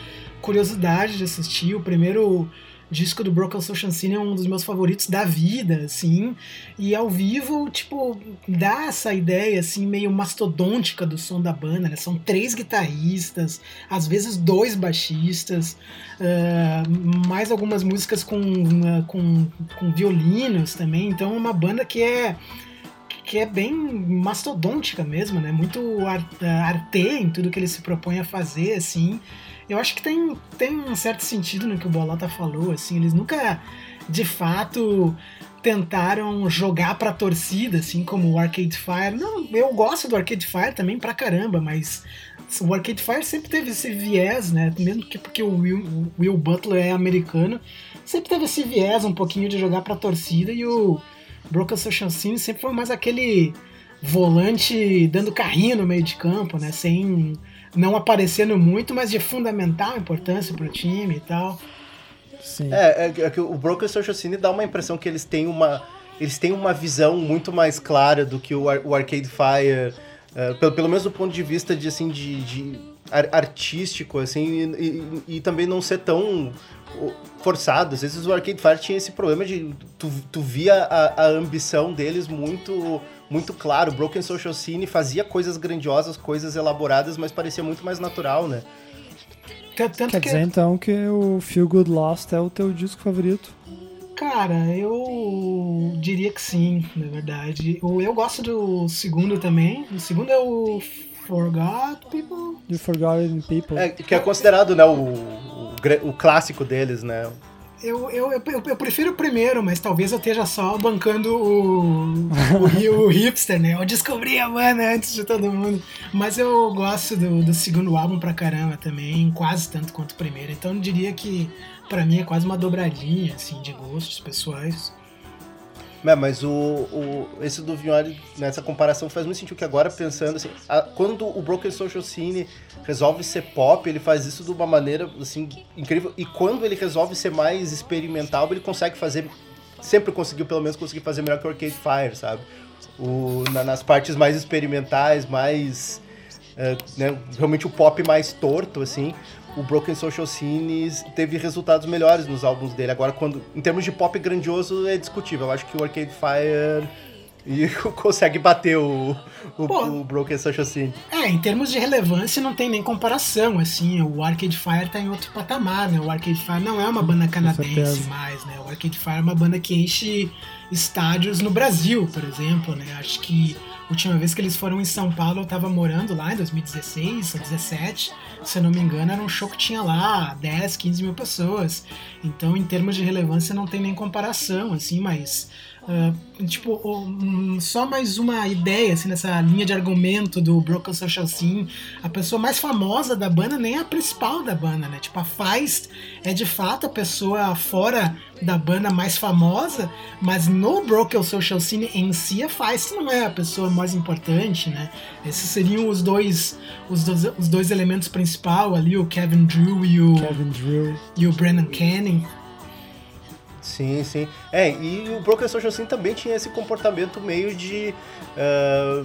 curiosidade de assistir. O primeiro disco do Broken Social Scene é um dos meus favoritos da vida, assim. E ao vivo, tipo, dá essa ideia, assim, meio mastodôntica do som da banda, né? São três guitarristas, às vezes dois baixistas, uh, mais algumas músicas com, uh, com, com violinos também. Então é uma banda que é que é bem mastodôntica mesmo, né? Muito arte em tudo que ele se propõe a fazer, assim. Eu acho que tem, tem um certo sentido no que o Bolota falou, assim, eles nunca de fato tentaram jogar pra torcida, assim como o Arcade Fire. Não, eu gosto do Arcade Fire também pra caramba, mas o Arcade Fire sempre teve esse viés, né? Mesmo que porque o Will, o Will Butler é americano, sempre teve esse viés um pouquinho de jogar pra torcida e o Broken Social Scene sempre foi mais aquele volante dando carrinho no meio de campo, né? Sem não aparecendo muito, mas de fundamental importância pro time e tal. Sim. É, é, é que o Broken Social Scene dá uma impressão que eles têm uma eles têm uma visão muito mais clara do que o, o Arcade Fire, uh, pelo, pelo menos do ponto de vista de assim de, de artístico assim e, e, e, também não ser tão forçado. Às vezes o Arcade Fire tinha esse problema de tu, tu via a, a ambição deles muito muito claro. Broken Social Scene fazia coisas grandiosas, coisas elaboradas, mas parecia muito mais natural, né? Tanto Quer que... dizer então que o Feel Good Lost é o teu disco favorito? Cara, eu diria que sim, na verdade. Eu gosto do segundo também. O segundo é o Forgot People. The Forgotten People. É, que é considerado né, o, o, o clássico deles, né? Eu, eu, eu, eu, prefiro o primeiro, mas talvez eu esteja só bancando o, o, o hipster, né? Eu descobri a banda antes de todo mundo. Mas eu gosto do, do segundo álbum pra caramba também, quase tanto quanto o primeiro. Então eu diria que para mim é quase uma dobradinha, assim, de gostos pessoais. É, mas o, o, esse do Vignoli, nessa comparação, faz muito sentido que agora, pensando assim, a, quando o Broken Social Scene resolve ser pop, ele faz isso de uma maneira, assim, incrível. E quando ele resolve ser mais experimental, ele consegue fazer, sempre conseguiu pelo menos conseguir fazer melhor que o Arcade Fire, sabe? O, na, nas partes mais experimentais, mais... Uh, né, realmente o pop mais torto, assim, o Broken Social Scene teve resultados melhores nos álbuns dele. Agora, quando em termos de pop grandioso, é discutível. Eu acho que o Arcade Fire e (laughs) consegue bater o, o, Pô, o, Broken Social Scene. É, em termos de relevância não tem nem comparação, assim, o Arcade Fire tá em outro patamar, né? O Arcade Fire não é uma banda canadense mais, né? O Arcade Fire é uma banda que enche estádios no Brasil, por exemplo, né? Acho que última vez que eles foram em São Paulo, eu tava morando lá em 2016 ou 2017 se eu não me engano, era um show que tinha lá 10, 15 mil pessoas. Então, em termos de relevância, não tem nem comparação, assim, mas ah, tipo, um, só mais uma ideia, assim, nessa linha de argumento do Broken Social Scene. A pessoa mais famosa da banda nem é a principal da banda, né? Tipo, a Feist é de fato a pessoa fora da banda mais famosa, mas no Broken Social Scene em si, a Feist não é a pessoa mais importante, né? Esses seriam os dois, os dois, os dois elementos principais ali, o Kevin Drew e o, Kevin Drew. e o Brennan Canning. Sim, sim. É, e o Broken Social Scene também tinha esse comportamento meio de. ah,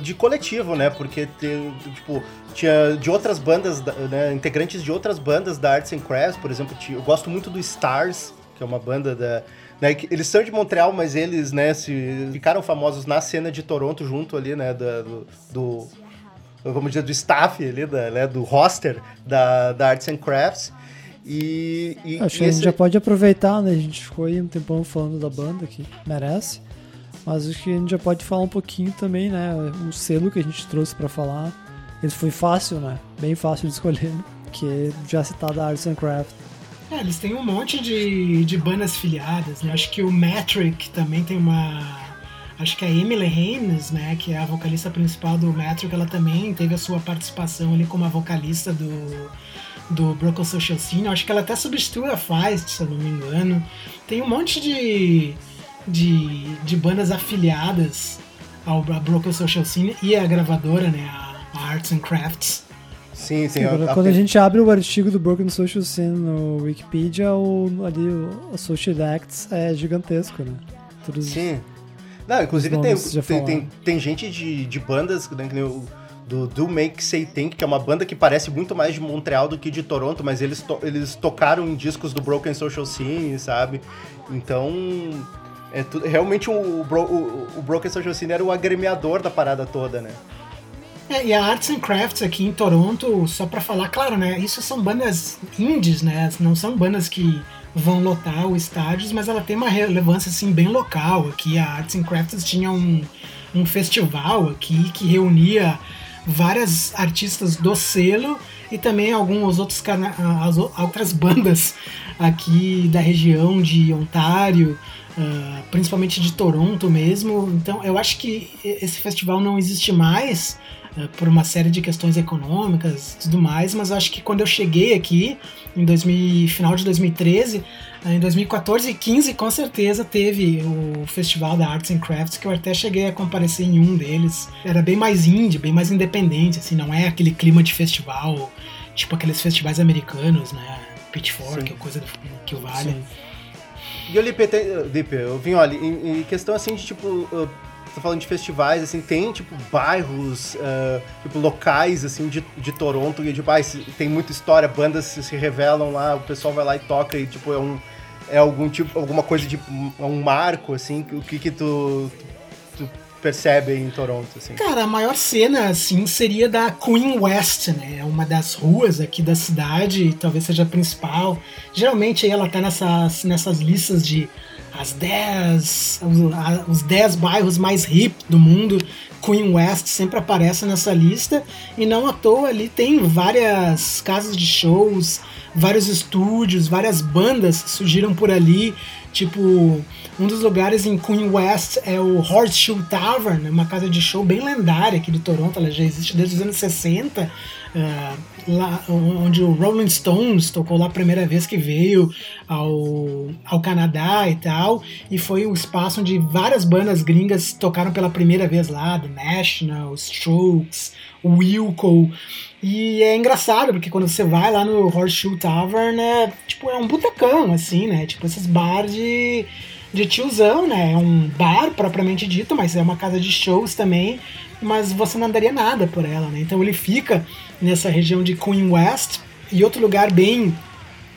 de coletivo, né? Porque tipo, tinha de outras bandas, da- né? integrantes de outras bandas da Arts and Crafts, por exemplo, eu gosto muito do Stars, que é uma banda da. Né, eles são de Montreal, mas eles, né, se ficaram famosos na cena de Toronto junto ali, né, do, do vamos dizer, do staff ali, da, né, do roster da, da Arts and Crafts. E, e, Acho e que a gente esse- já pode aproveitar, né? A gente ficou aí um tempão falando da banda que merece. Mas acho que a gente já pode falar um pouquinho também, né? Um selo que a gente trouxe pra falar. Esse foi fácil, né? Bem fácil de escolher. Que é já citado a Arts and Craft. É, eles têm um monte de, de bandas filiadas, né? Acho que o Metric também tem uma. Acho que a Emily Haynes, né, que é a vocalista principal do Metric, ela também teve a sua participação ali como a vocalista do, do Broken Social Scene. Eu acho que ela até substitui a Feist, se eu não me engano. Tem um monte de, de, de bandas afiliadas ao Broken Social Scene e a gravadora, né, a, Arts and Crafts. Sim, sim. Sim, a- quando, a- gente abre o artigo do Broken Social Scene no Wikipedia, o, ali o Associate Acts é gigantesco, né? Todos Sim. Não, inclusive tem, tem, tem, tem gente de, de bandas, né, que nem o do Do Make Say Think, que é uma banda que parece muito mais de Montreal do que de Toronto, mas eles, to- eles tocaram em discos do Broken Social Scene, sabe? Então, é tudo, realmente o, Bro- o, o Broken Social Scene era o agremiador da parada toda, né? É, e a Arts and Crafts aqui em Toronto, só pra falar, claro, né? Isso são bandas indies, né? Não são bandas que vão lotar os estádios, mas ela tem uma relevância assim bem local. Aqui a Arts and Crafts tinha um, um festival aqui que reunia várias artistas do selo e também alguns outros cana as outras bandas aqui da região de Ontário, ah, principalmente de Toronto mesmo. Então eu acho que esse festival não existe mais eh, por uma série de questões econômicas e tudo mais, mas acho que quando eu cheguei aqui, em 2000, final de 2013, eh, em 2014 e 15 com certeza teve o festival da Arts and Crafts, que eu até cheguei a comparecer em um deles. Era bem mais indie, bem mais independente, assim, não é aquele clima de festival, tipo aqueles festivais americanos, né? Pitchfork, Sim. ou coisa do, que vale. Sim. E o Lipe, tem, Lipe eu vim, olha, em, em questão assim de tipo. uh, tá falando de festivais, assim, tem tipo bairros, uh, tipo locais assim de, de Toronto e tipo, ah, tem muita história, bandas se, se revelam lá, o pessoal vai lá e toca e tipo é um é algum tipo alguma coisa de um, marco assim, o que que tu, tu percebe em Toronto assim? Cara, a maior cena, assim, seria da Queen West, né? É uma das ruas aqui da cidade, talvez seja a principal. Geralmente aí ela tá nessas, nessas listas de as 10, os, a- os 10 bairros mais hip do mundo. Queen West sempre aparece nessa lista. E não à toa ali tem várias casas de shows, vários estúdios, várias bandas surgiram por ali. Tipo, um dos lugares em Queen West é o Horseshoe Tavern, uma casa de show bem lendária aqui de Toronto, ela já existe desde os anos 60, ah, lá, onde o Rolling Stones tocou lá a primeira vez que veio ao, ao Canadá e tal, e foi um espaço onde várias bandas gringas tocaram pela primeira vez lá, The National, Strokes, Wilco, e é engraçado, porque quando você vai lá no Horseshoe Tavern, é, tipo, é um botecão, assim, né? Tipo, esses bar de, de tiozão, né? É um bar propriamente dito, mas é uma casa de shows também, mas você não andaria nada por ela, né? Então ele fica nessa região de Queen West, e outro lugar bem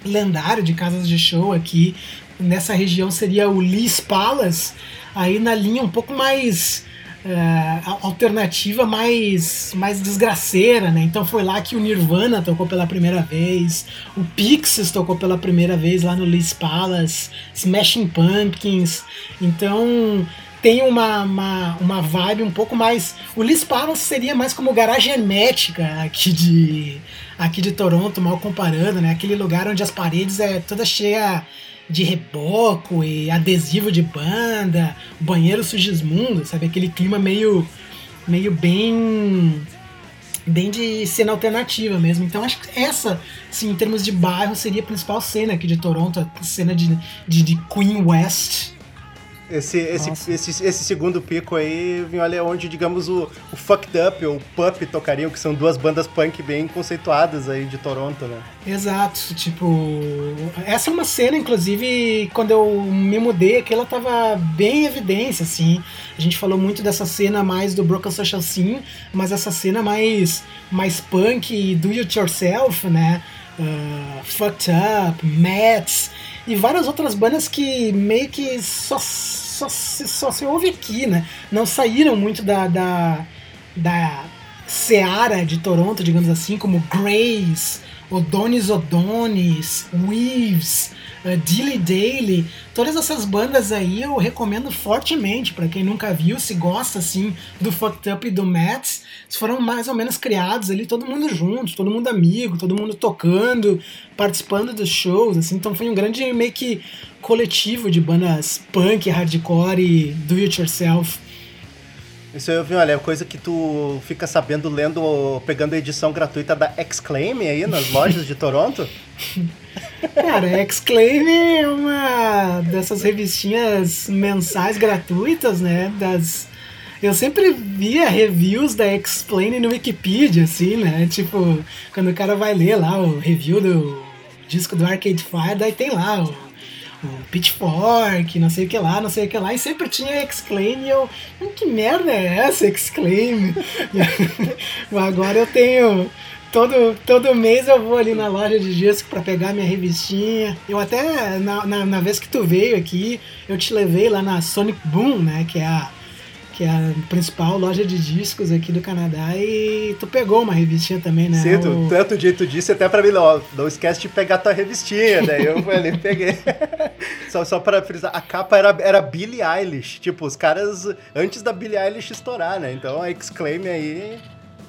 lendário de casas de show aqui nessa região seria o Lee's Palace, aí na linha um pouco mais é, alternativa, mais, mais desgraceira, né? Então foi lá que o Nirvana tocou pela primeira vez, o Pixies tocou pela primeira vez lá no Lee's Palace, Smashing Pumpkins, então tem uma, uma, uma vibe um pouco mais. O Lee's Palace seria mais como garagem hermética aqui de, aqui de Toronto, mal comparando, né? Aquele lugar onde as paredes é toda cheia de reboco e adesivo de banda, banheiro sugismundo, sabe? Aquele clima meio, meio bem bem de cena alternativa mesmo. Então acho que essa, sim, em termos de bairro, seria a principal cena aqui de Toronto, a cena de, de, de Queen West. Esse, esse, esse, esse segundo pico aí, vem olha onde, digamos, o, o Fucked Up ou o Pup tocariam, que são duas bandas punk bem conceituadas aí de Toronto, né? Exato, tipo. Essa é uma cena, inclusive, quando eu me mudei aqui, ela tava bem em evidência, assim. A gente falou muito dessa cena mais do Broken Social Scene, mas essa cena mais, mais punk, do it yourself, né? Uh, fucked Up, Mats e várias outras bandas que meio que só, só, só se ouve aqui, né? Não saíram muito da, da, da seara de Toronto, digamos assim, como Grace, Odonis Odonis, Weaves, uh, Dilly Daily, todas essas bandas aí eu recomendo fortemente para quem nunca viu, se gosta assim do Fucked Up e do Mats, foram mais ou menos criados ali todo mundo junto, todo mundo amigo, todo mundo tocando, participando dos shows, assim, então foi um grande meio que coletivo de bandas punk, hardcore e do it yourself. Isso eu vi, olha, é coisa que tu fica sabendo lendo, pegando a edição gratuita da Exclaim aí nas lojas de Toronto. (laughs) Cara, Exclaim é uma dessas revistinhas mensais gratuitas, né? Das. Eu sempre via reviews da Explain no Wikipedia, assim, né? Tipo, quando o cara vai ler lá o review do disco do Arcade Fire, daí tem lá o, o Pitchfork, não sei o que lá, não sei o que lá, e sempre tinha Exclaim e eu. "Hum, Que merda é essa, Exclaim? (laughs) Agora eu tenho. Todo, todo mês eu vou ali na loja de disco pra pegar minha revistinha. Eu até, na, na, na vez que tu veio aqui, eu te levei lá na Sonic Boom, né? Que é a, que é a principal loja de discos aqui do Canadá. E tu pegou uma revistinha também, né? Sim, tu, O- tanto dia tu disse até pra mim, ó, não esquece de pegar tua revistinha. Daí eu fui ali e peguei. (laughs) só, só pra frisar, a capa era, era Billie Eilish. Tipo, os caras antes da Billie Eilish estourar, né? Então a Exclaim aí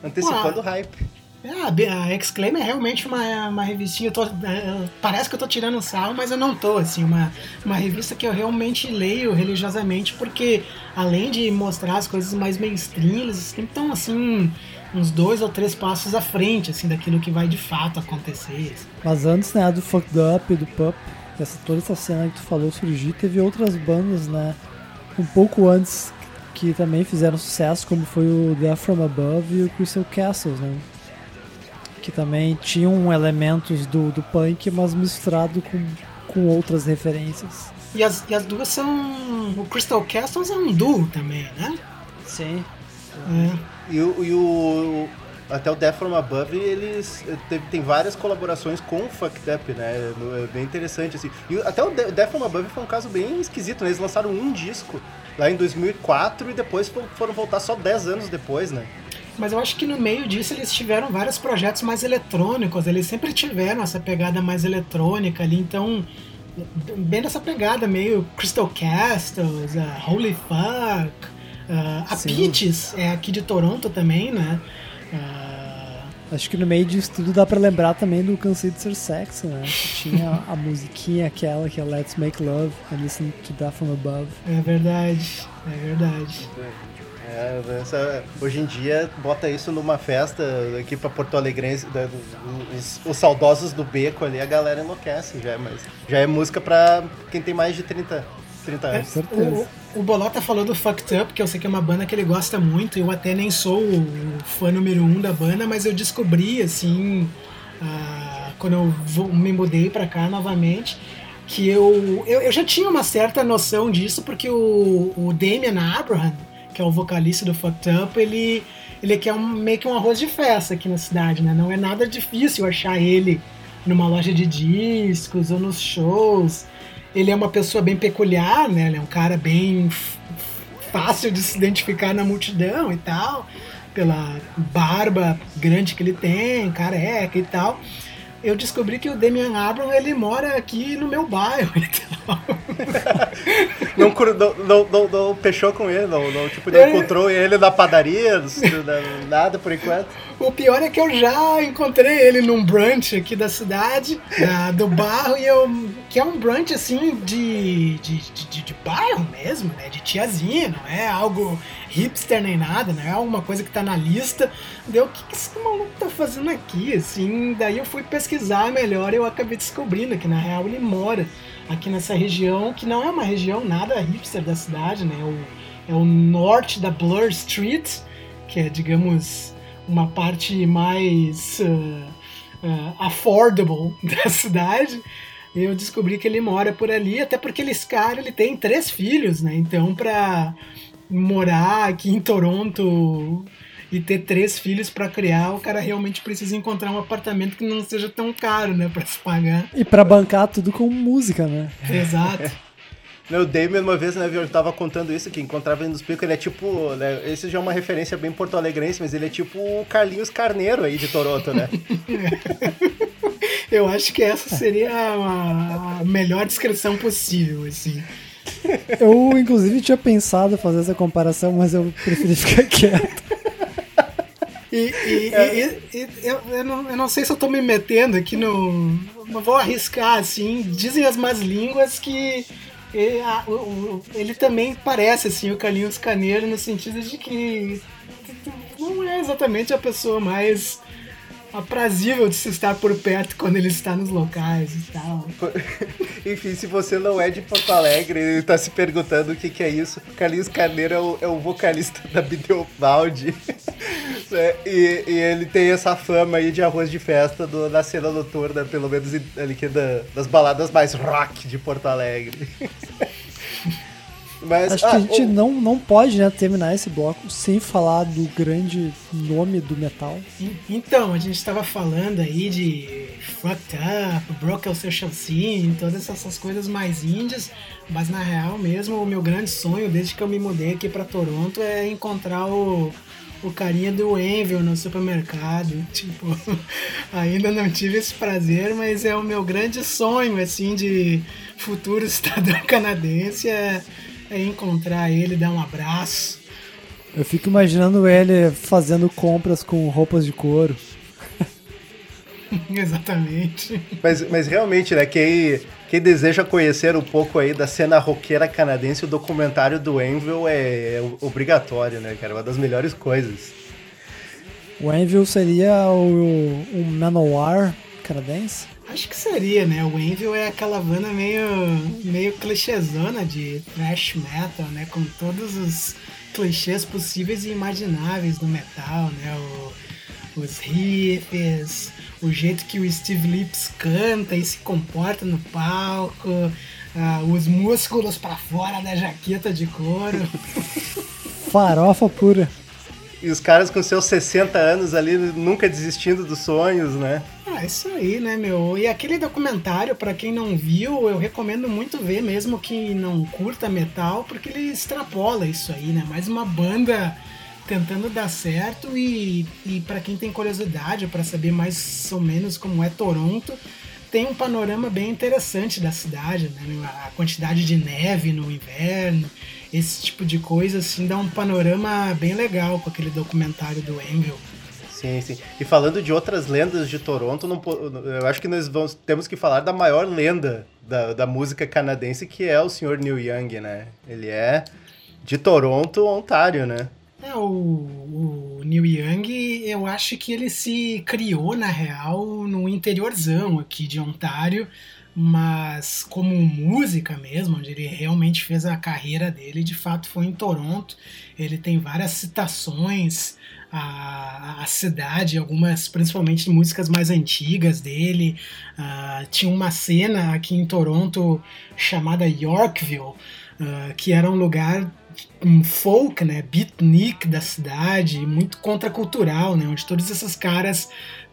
antecipando o hype. É, a Exclaim é realmente uma, uma revistinha. tô- é, parece que eu tô tirando sarro, mas eu não tô. Assim, uma, uma revista que eu realmente leio religiosamente, porque além de mostrar as coisas mais mainstream, eles sempre estão assim, uns dois ou três passos à frente, assim, daquilo que vai de fato acontecer. assim. Mas antes, né, do Fucked Up e do Pup, essa, toda essa cena que tu falou surgir, teve outras bandas, né, um pouco antes que também fizeram sucesso, como foi o Death From Above e o Crystal Castles, né, que também tinham elementos do, do punk, mas misturado com, com outras referências. E as, e as duas são. O Crystal Castles é um duo também, né? Sim. É. E o, e o- até o Death From Above, eles eh, teve, tem várias colaborações com o Fucked Up, né? É bem interessante, assim. E até o De- Death From Above foi um caso bem esquisito, né? Eles lançaram um disco lá em 2004 e depois fo- foram voltar só 10 anos depois, né? Mas eu acho que no meio disso eles tiveram vários projetos mais eletrônicos, eles sempre tiveram essa pegada mais eletrônica ali, então bem dessa pegada meio Crystal Castles, uh, Holy Fuck, uh, a Sim. Peaches é aqui de Toronto também, né? Uh, Acho que no meio disso tudo dá pra lembrar também do Cansei de Ser Sexy, né, que tinha (laughs) a musiquinha aquela que é Let's Make Love and Listen to Death From Above. é verdade, é verdade. É, essa- hoje em dia, bota isso numa festa aqui pra Porto Alegrense, da- os, os saudosos do beco ali, a galera enlouquece já, mas já é música pra quem tem mais de 30, 30 É, anos. certeza. o, o Bolota falou do Fucked Up, que eu sei que é uma banda que ele gosta muito. Eu até nem sou o fã número um da banda, mas eu descobri, assim, ah, quando eu me mudei pra cá novamente, que eu, eu, eu já tinha uma certa noção disso, porque o, o Damian Abraham, que é o vocalista do Up, ele, ele quer um, meio que um arroz de festa aqui na cidade, né? Não é nada difícil achar ele numa loja de discos ou nos shows. Ele é uma pessoa bem peculiar, né? Ele é um cara bem fácil de se identificar na multidão e tal, pela barba grande que ele tem, careca e tal. Eu descobri que o Damian Abraham ele mora aqui no meu bairro (laughs) e tal. Não, não, não, não, fechou com ele, não, não, tipo, não encontrou ele na padaria, nada por enquanto. O pior é que eu já encontrei ele num brunch aqui da cidade, da- do barro, e eu que é um brunch assim de, de, de, de, bairro mesmo, né? De tiazinha, não é algo hipster nem nada, não é alguma coisa que tá na lista. Deu, o que, que esse maluco tá fazendo aqui? Assim, daí eu fui pesquisar melhor e eu acabei descobrindo que na real ele mora aqui nessa região, que não é uma região nada hipster da cidade, né? É o, é o norte da Blur Street, que é, digamos, uma parte mais uh, uh, affordable (laughs) da cidade eu descobri que ele mora por ali, até porque esse cara ele tem três filhos, né? Então, pra morar aqui em Toronto e ter três filhos para criar, o cara realmente precisa encontrar um apartamento que não seja tão caro, né, para se pagar. E para bancar tudo com música, né? Exato. (laughs) Meu, Damien, uma vez, né, eu tava contando isso, que encontrava ele nos picos, ele é tipo, né, esse já é uma referência bem porto-alegrense, mas ele é tipo o Carlinhos Carneiro aí de Toronto, né? (laughs) eu acho que essa seria a, a melhor descrição possível, assim. (laughs) Eu, inclusive, tinha pensado fazer essa comparação, mas eu preferi ficar (laughs) quieto. E, e, é. e, e eu, eu, não, eu, não, sei se eu tô me metendo aqui no. Vou arriscar, assim. Dizem as más línguas que ele, a, o, ele também parece assim o Carlinhos Caneiro no sentido de que não é exatamente a pessoa mais aprazível de se estar por perto quando ele está nos locais e tal. (laughs) Enfim, se você não é de Porto Alegre e está se perguntando o que, que é isso, Carlinhos Carneiro é o, é o vocalista da Bideobaldi. (laughs) é, e, e, ele tem essa fama aí de arroz de festa do, cena noturna, pelo menos ali que é da, das baladas mais rock de Porto Alegre. (laughs) Mas, Acho ah, que a gente não, não pode né, terminar esse bloco sem falar do grande nome do metal. Então, a gente estava falando aí de Fucked Up, Broke o seu chancinho, todas essas coisas mais índias, mas na real mesmo, o meu grande sonho desde que eu me mudei aqui para Toronto é encontrar o, o carinha do Envil no supermercado. (laughs) Tipo, ainda não tive esse prazer, mas é o meu grande sonho, assim, de futuro cidadão (laughs) canadense. É é encontrar ele, dar um abraço. Eu fico imaginando ele fazendo compras com roupas de couro. (laughs) Exatamente. Mas, mas realmente, né, quem, quem deseja conhecer um pouco aí da cena roqueira canadense, o documentário do Anvil é, é obrigatório, né, cara? Uma das melhores coisas. O Anvil seria o, o Manowar canadense? Acho que seria, né? O Envil é aquela banda meio, meio clichêzona de thrash metal, né? Com todos os clichês possíveis e imagináveis do metal, né? O, os riffs, o jeito que o Steve Lips canta e se comporta no palco, uh, os músculos para fora da jaqueta de couro. Farofa pura. E os caras com seus 60 anos ali nunca desistindo dos sonhos, né? Ah, isso aí, né, meu? E aquele documentário, para quem não viu, eu recomendo muito ver, mesmo que não curta metal, porque ele extrapola isso aí, né? Mais uma banda tentando dar certo e, e para quem tem curiosidade para saber mais ou menos como é Toronto, tem um panorama bem interessante da cidade, né? A quantidade de neve no inverno, esse tipo de coisa, assim, dá um panorama bem legal com aquele documentário do Engel. Sim, sim. E falando de outras lendas de Toronto, não, eu acho que nós vamos, temos que falar da maior lenda da, da música canadense, que é o Sr. Neil Young, né? Ele é de Toronto, Ontário, né? É, o, o Neil Young, eu acho que ele se criou, na real, no interiorzão aqui de Ontário, mas como música mesmo, onde ele realmente fez a carreira dele, de fato foi em Toronto. Ele tem várias citações à, à cidade, algumas principalmente músicas mais antigas dele. Uh, tinha uma cena aqui em Toronto chamada Yorkville, uh, que era um lugar um folk, né, beatnik da cidade, muito contracultural, né, onde todos esses caras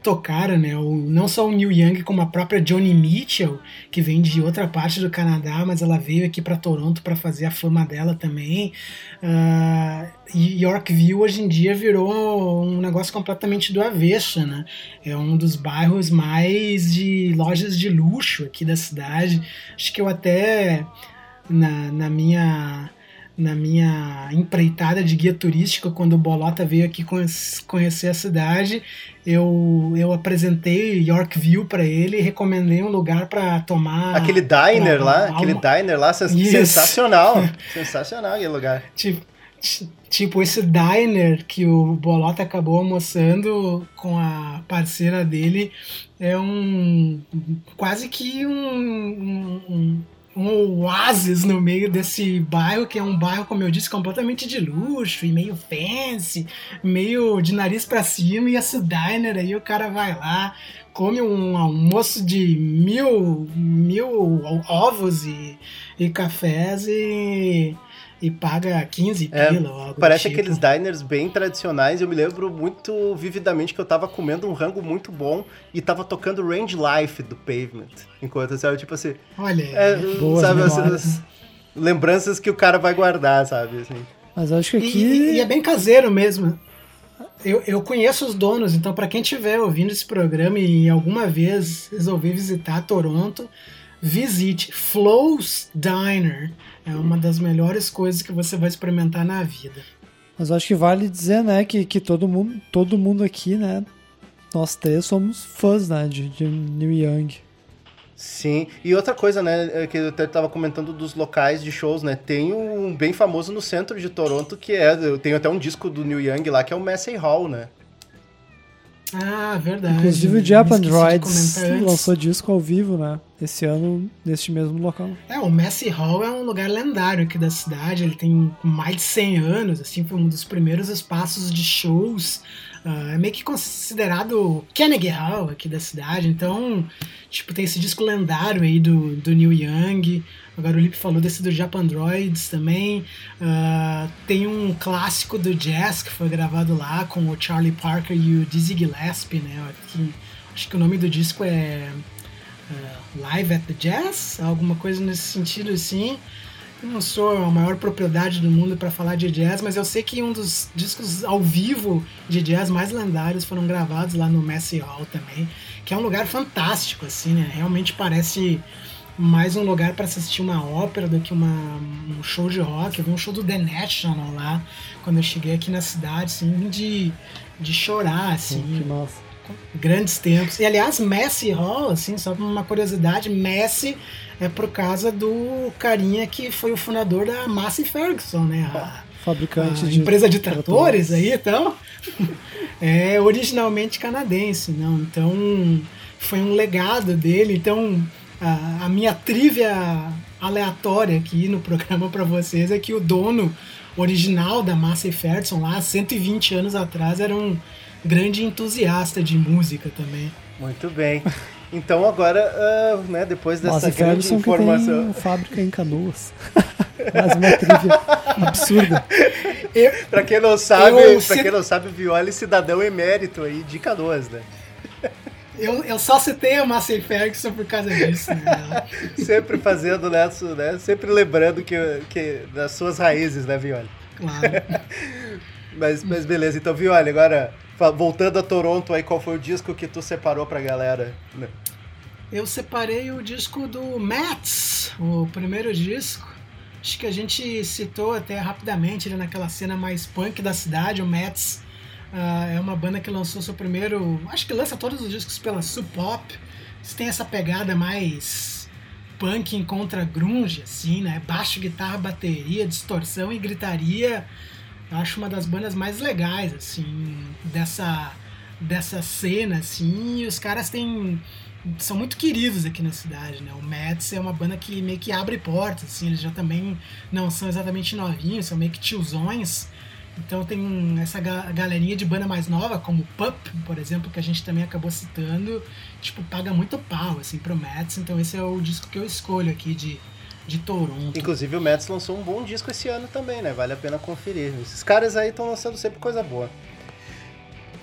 tocaram, né? O, não só o Neil Young, como a própria Johnny Mitchell, que vem de outra parte do Canadá, mas ela veio aqui para Toronto para fazer a fama dela também. Uh, e Yorkville hoje em dia virou um negócio completamente do avesso, né? É um dos bairros mais de lojas de luxo aqui da cidade. Acho que eu até na, na minha na minha empreitada de guia turística, quando o Bolota veio aqui conhecer a cidade, eu, eu apresentei Yorkville para ele e recomendei um lugar para tomar. Aquele diner pra- lá, aquele diner lá, sens- Isso. sensacional. (laughs) sensacional aquele lugar. Tipo, ti- tipo esse diner que o Bolota acabou almoçando com a parceira dele é um quase que um, um, um- um oásis no meio desse bairro, que é um bairro, como eu disse, completamente de luxo e meio fancy, meio de nariz pra cima, e esse diner aí o cara vai lá, come um almoço de mil, mil ovos e, e cafés e, e paga 15 É, pila ou algo Parece do tipo. aqueles diners bem tradicionais. Eu me lembro muito vividamente que eu tava comendo um rango muito bom e tava tocando Range Life do Pavement. Enquanto, sabe, tipo assim. Olha, É, Boas sabe, essas lembranças que o cara vai guardar, sabe? Assim. Mas eu acho que E- aqui. E, e é bem caseiro mesmo. Eu, eu conheço os donos, então para quem estiver ouvindo esse programa e alguma vez resolver visitar Toronto, visite Flows Diner. É uma das melhores coisas que você vai experimentar na vida. Mas eu acho que vale dizer, né, que, que todo, mundo, todo mundo aqui, né, nós três somos fãs, né, de, de New Young. Sim, e outra coisa, né, é que eu até tava comentando dos locais de shows, né, tem um bem famoso no centro de Toronto que é, eu tenho até um disco do New Young lá que é o Massey Hall, né. Ah, verdade. Inclusive o Me Japan esqueci de Droids comentar antes. lançou disco ao vivo, né, esse ano, neste mesmo local. É, o Messi Hall é um lugar lendário aqui da cidade. Ele tem mais de 100 anos, assim, foi um dos primeiros espaços de shows. Ah, é meio que considerado Carnegie Hall aqui da cidade. Então, tipo, tem esse disco lendário aí do, do Neil Young. Agora o falou desse do Japan Droids também. Ah, tem um clássico do jazz que foi gravado lá com o Charlie Parker e o Dizzy Gillespie, né? Acho que o nome do disco é uh, Live at the Jazz, alguma coisa nesse sentido assim. Não sou a maior propriedade do mundo para falar de jazz, mas eu sei que um dos discos ao vivo de jazz mais lendários foram gravados lá no Massey Hall também, que é um lugar fantástico assim, né? Realmente parece mais um lugar para assistir uma ópera do que uma, um show de rock. Eu vi um show do The National lá quando eu cheguei aqui na cidade, assim, de, de chorar, assim Que massa. Grandes tempos. E aliás, Messi Hall, assim, só uma curiosidade, Messi é por causa do carinha que foi o fundador da Massey Ferguson, né? A, Fabricante a de. empresa de tratores aí, então. (laughs) é originalmente canadense, não? Então foi um legado dele. Então a, a minha trivia aleatória aqui no programa para vocês é que o dono original da Massey Ferguson lá 120 anos atrás era um grande entusiasta de música também. Muito bem. Então agora, ah, né, depois dessa Nossa, grande Ferguson que informação... tem fábrica em canoas. Mais uma trivia absurda. Pra quem não sabe, Eu pra quem não sabe, Violi é cidadão emérito aí de Canoas, né? Eu, eu só citei a Massey Ferguson por causa disso. Né? (laughs) Sempre fazendo nessa, né? Sempre lembrando que, que das suas raízes, né, Violi? Claro. (laughs) Mas, mas beleza, então, Violi, agora voltando a Toronto aí, qual foi o disco que tu separou pra galera? né? Eu separei o disco do Mats, o primeiro disco. Acho que a gente citou até rapidamente ele naquela cena mais punk da cidade. O Mats ah, é uma banda que lançou seu primeiro. Acho que lança todos os discos pela Sub Pop. Eles têm essa pegada mais punk contra grunge, assim, né? Baixo, guitarra, bateria, distorção e gritaria. Eu acho uma das bandas mais legais, assim, dessa, dessa cena, assim. E os caras têm são muito queridos aqui na cidade, né? O Mets é uma banda que meio que abre portas, assim, eles já também não são exatamente novinhos, são meio que tiozões. Então tem essa ga- galerinha de banda mais nova, como Pup, por exemplo, que a gente também acabou citando, tipo, paga muito pau, assim, pro Mets. Então esse é o disco que eu escolho aqui de, de Toronto. Inclusive o Mets lançou um bom disco esse ano também, né? Vale a pena conferir. Esses caras aí estão lançando sempre coisa boa.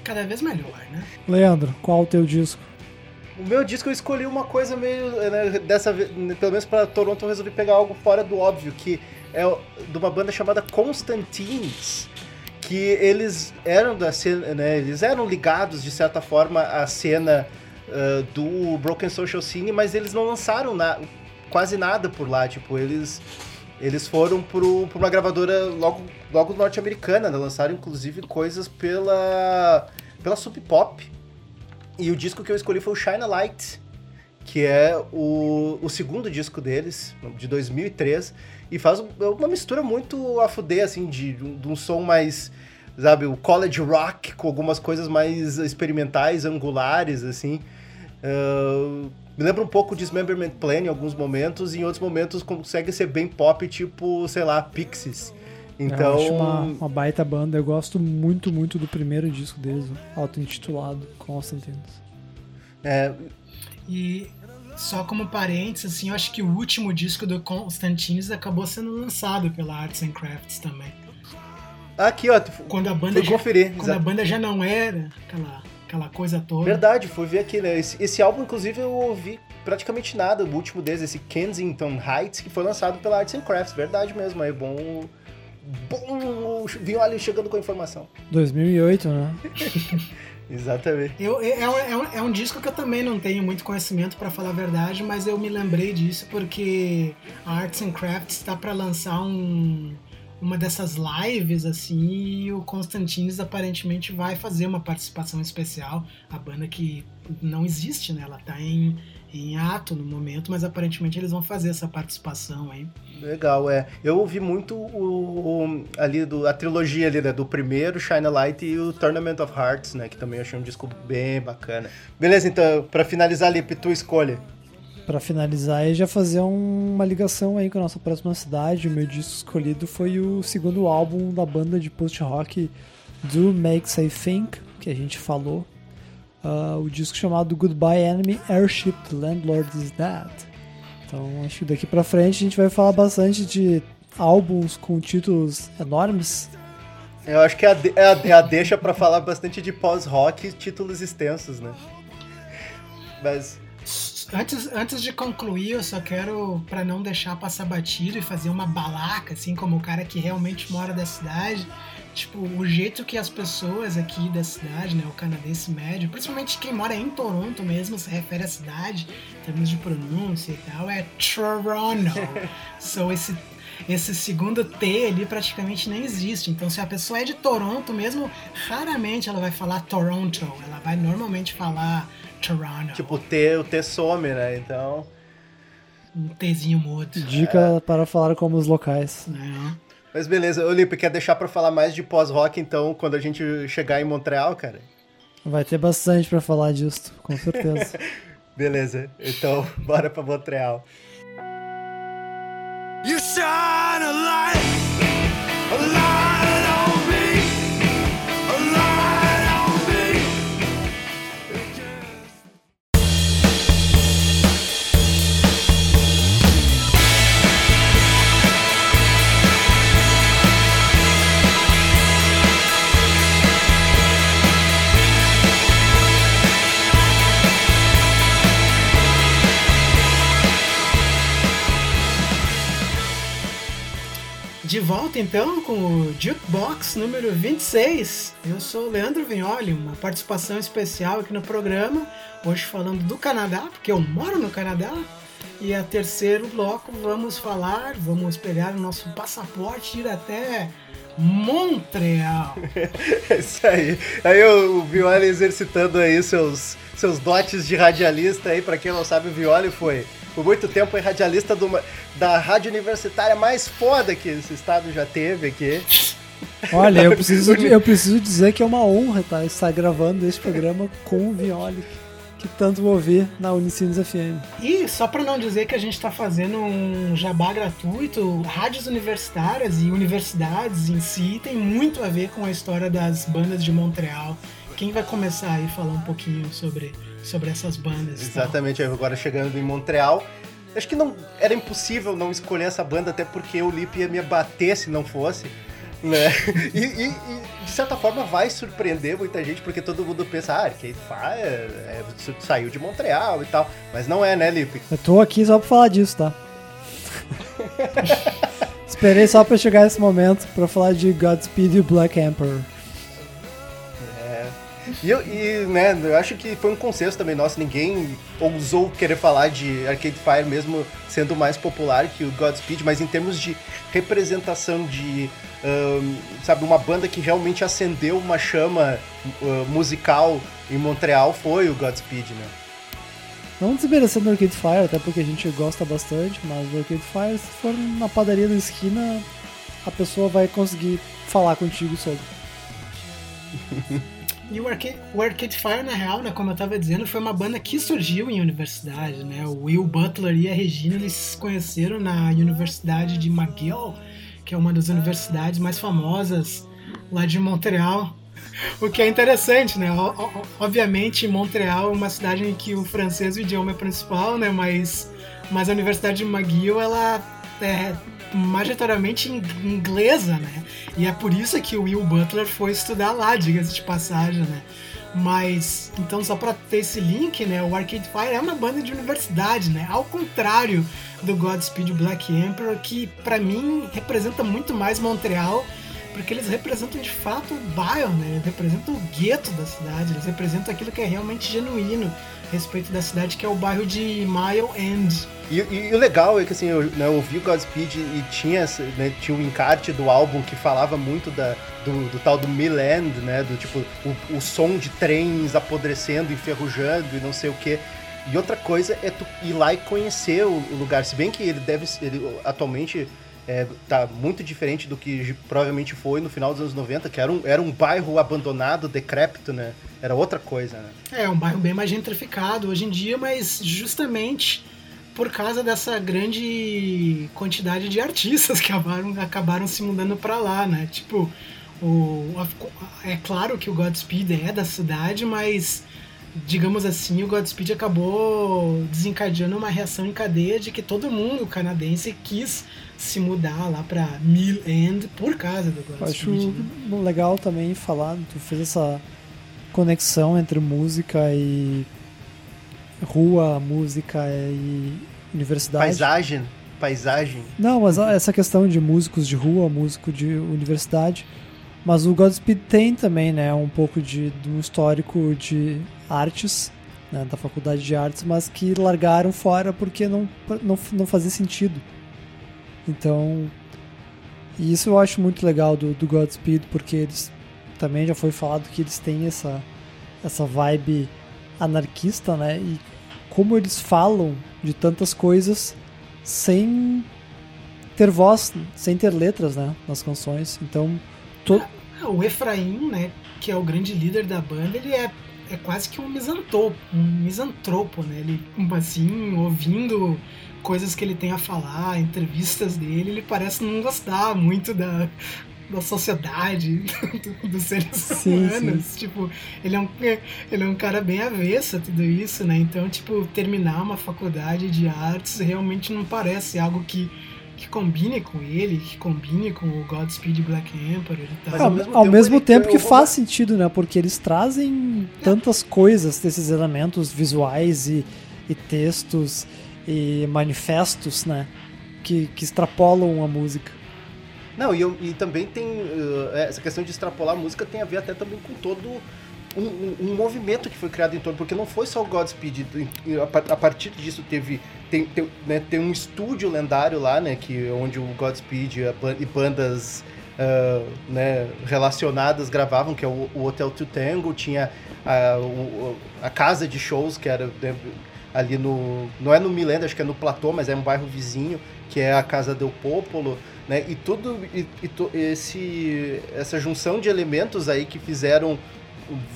Cada vez melhor, né? Leandro, qual o teu disco? O meu disco eu escolhi uma coisa meio. né, dessa vez, pelo menos pra Toronto eu resolvi pegar algo fora do óbvio, que é de uma banda chamada Constantines. Que eles eram da cena, né, Eles eram ligados de certa forma à cena ah, do Broken Social Scene, mas eles não lançaram na- quase nada por lá. Tipo, eles Eles foram pro, uma gravadora logo, logo norte-americana, né? lançaram inclusive coisas pela, pela Sub Pop. E o disco que eu escolhi foi o Shine a Light, que é o, o segundo disco deles, de 2003, e faz um- uma mistura muito a fuder, assim, de, de um som mais, sabe, o college rock, com algumas coisas mais experimentais, angulares, assim. Ah, me lembra um pouco de Dismemberment Plan em alguns momentos, e em outros momentos consegue ser bem pop, tipo, sei lá, Pixies. Então, Eu acho uma, uma baita banda. Eu gosto muito, muito do primeiro disco deles, auto-intitulado Constantines. é, E só como parênteses, assim, eu acho que o último disco do Constantines acabou sendo lançado pela Arts and Crafts também. aqui, ó, Quando a banda fui já, conferir. quando exato. a banda já não era aquela, aquela coisa toda. Verdade, fui ver aqui, né? Esse, esse álbum, inclusive, eu ouvi praticamente nada, o último deles, esse Kensington Heights, que foi lançado pela Arts and Crafts. Verdade mesmo, é bom. Bom, vinho ali chegando com a informação. 2008, né? (laughs) Exatamente. Eu, é, um, é, um, é um disco que eu também não tenho muito conhecimento, pra falar a verdade, mas eu me lembrei disso porque a Arts and Crafts está para lançar um, uma dessas lives, assim, e o Constantines aparentemente vai fazer uma participação especial. A banda que não existe, né? Ela tá em, em ato no momento, mas aparentemente eles vão fazer essa participação aí. Legal, é. Eu ouvi muito o, o- ali do, a trilogia ali, né? Do primeiro, Shine a Light e o Tournament of Hearts, né? Que também eu achei um disco bem bacana. Beleza, então, pra finalizar ali, tu escolha. Pra finalizar e já fazer um- uma ligação aí com a nossa próxima cidade. O meu disco escolhido foi o segundo álbum da banda de post-rock Do Makes I Think, que a gente falou. Ah, o disco chamado Goodbye Enemy Airship The Landlord Is Dead. Então acho que daqui pra frente a gente vai falar bastante de álbuns com títulos enormes. Eu acho que é a, de- é a, é a deixa pra falar bastante de pós-rock títulos extensos, né? Mas Antes, antes de concluir, eu só quero, pra não deixar passar batido e fazer uma balaca, assim, como o cara que realmente mora da cidade. Tipo, o jeito que as pessoas aqui da cidade, né, o canadense médio, principalmente quem mora em Toronto mesmo, se refere à cidade, em termos de pronúncia e tal, é Toronto. (laughs) so, esse, esse segundo T ali praticamente nem existe. Então, se a pessoa é de Toronto mesmo, raramente ela vai falar Toronto. Ela vai normalmente falar Toronto. Tipo, o T, o T some, né? Então. um Tzinho mudo. Dica para falar como os locais. né? Mas beleza, Olipe, quer deixar pra falar mais de pós-rock, então, quando a gente chegar em Montreal, cara? Vai ter bastante pra falar disso, com certeza. (laughs) Beleza, então, (laughs) bora pra Montreal. You shine a light, a light volta então com o Jukebox número 26. Eu sou o Leandro Vignoli, uma participação especial aqui no programa. Hoje falando do Canadá, porque eu moro no Canadá. E a terceiro bloco vamos falar, vamos pegar o nosso passaporte e ir até Montreal. (laughs) É isso aí. Aí o Violi exercitando aí seus, seus dotes de radialista aí, pra quem não sabe, o Violi foi por muito tempo é radialista uma- da rádio universitária mais foda que esse estado já teve aqui. Olha, eu (laughs) preciso, eu preciso dizer que é uma honra tá, estar gravando esse programa com o Violi, que tanto ouvi na Unicinos FM. E só para não dizer que a gente está fazendo um jabá gratuito, rádios universitárias e universidades em si tem muito a ver com a história das bandas de Montreal. Quem vai começar aí a falar um pouquinho sobre, sobre essas bandas? tal? Exatamente, agora chegando em Montreal. Acho que não era impossível não escolher essa banda, até porque o Lip ia me bater se não fosse. Né? (laughs) E, e- e, de certa forma vai surpreender muita gente, porque todo mundo pensa, ah, Arcade Fire é, saiu de Montreal e tal. Mas não é, né, Lipe? Eu tô aqui só pra falar disso, tá? (laughs) Esperei só pra chegar esse momento pra falar de Godspeed e Black Emperor. E, eu, e, né, eu acho que foi um consenso também nosso, ninguém ousou querer falar de Arcade Fire mesmo sendo mais popular que o Godspeed, mas em termos de representação de, ahn, sabe, uma banda que realmente acendeu uma chama ah, musical em Montreal foi o Godspeed, né? Não desmerecendo o Arcade Fire, até porque a gente gosta bastante, mas o Arcade Fire, se for na padaria da esquina, a pessoa vai conseguir falar contigo sobre. (laughs) E o Arcade, o Arcade Fire, na real, né, como eu tava dizendo, foi uma banda que surgiu em universidade, né? O Will Butler e a Regina, eles se conheceram na Universidade de McGill, que é uma das universidades mais famosas lá de Montreal. (laughs) O que é interessante, né? Obviamente, Montreal é uma cidade em que o francês é o idioma principal, né? Mas, mas a Universidade de McGill, ela é majoritariamente in- inglesa, né? E é por isso que o Will Butler foi estudar lá, diga-se de passagem, né? Mas, então, só pra ter esse link, né? O Arcade Fire é uma banda de universidade, né? Ao contrário do Godspeed Black Emperor, que pra mim representa muito mais Montreal, porque eles representam de fato o bairro, né? Eles representam o gueto da cidade, eles representam aquilo que é realmente genuíno respeito da cidade, que é o bairro de Mile End. E, e- e o legal é que assim, eu, né, eu ouvi o Godspeed e tinha, né, tinha um encarte do álbum que falava muito da, do, do tal do Milland, né? Do tipo, o, o som de trens apodrecendo, enferrujando e não sei o que. E outra coisa é tu ir lá e conhecer o, o lugar. Se bem que ele deve ser- ele atualmente é, tá muito diferente do que provavelmente foi no final dos anos 90, que era um, era um bairro abandonado, decrépito, né? Era outra coisa, né? É, um bairro bem mais gentrificado hoje em dia, mas justamente por causa dessa grande quantidade de artistas que acabaram, acabaram se mudando pra lá, né? Tipo, o, é claro que o Godspeed é da cidade, mas digamos assim, o Godspeed acabou desencadeando uma reação em cadeia de que todo mundo canadense quis se mudar lá pra Mill End por causa do Eu acho né? legal também falar, tu fez essa conexão entre música e rua, música e universidade. Paisagem, paisagem. Não, mas essa questão de músicos de rua, músico de universidade. Mas o Godspeed tem também, né, um pouco de, de um histórico de artes, né, da faculdade de artes, mas que largaram fora porque não, não, não fazia sentido. Então, isso eu acho muito legal do, do Godspeed, porque eles também já foi falado que eles têm essa, essa vibe anarquista, né, e como eles falam de tantas coisas sem ter voz, sem ter letras, né, nas canções. Então, to... Ah, O Efraim, né, que é o grande líder da banda, ele é, é quase que um misantropo, um misantropo, né? Ele, assim, ouvindo coisas que ele tem a falar, entrevistas dele, ele parece não gostar muito da, da sociedade, (laughs) do- dos seres Sim, humanos. Tipo, ele é, um, ele é um cara bem avesso a tudo isso, né? Então, tipo, terminar uma faculdade de artes realmente não parece algo que que combine com ele, que combine com o Godspeed Black Emperor e tal. Ao, ao mesmo ao tempo mesmo tempo que faz sentido, né, porque eles trazem tantas coisas desses elementos visuais e, e textos e manifestos, né, que, que extrapolam a música. Não, e, eu- e também tem. uh, essa questão de extrapolar a música tem a ver até também com todo um, um- um movimento que foi criado em torno, porque não foi só o Godspeed. A, par- a partir disso teve. Tem, tem, né, tem um estúdio lendário lá, né? Que, onde o Godspeed e bandas uh, né, relacionadas gravavam, que é o, o Hotel Tutango, tinha a, o- a casa de shows, que era né, ali no. Não é no Milenda, acho que é no Platô, mas é um bairro vizinho, que é a Casa del Popolo né? E tudo e, e to- esse essa junção de elementos aí que fizeram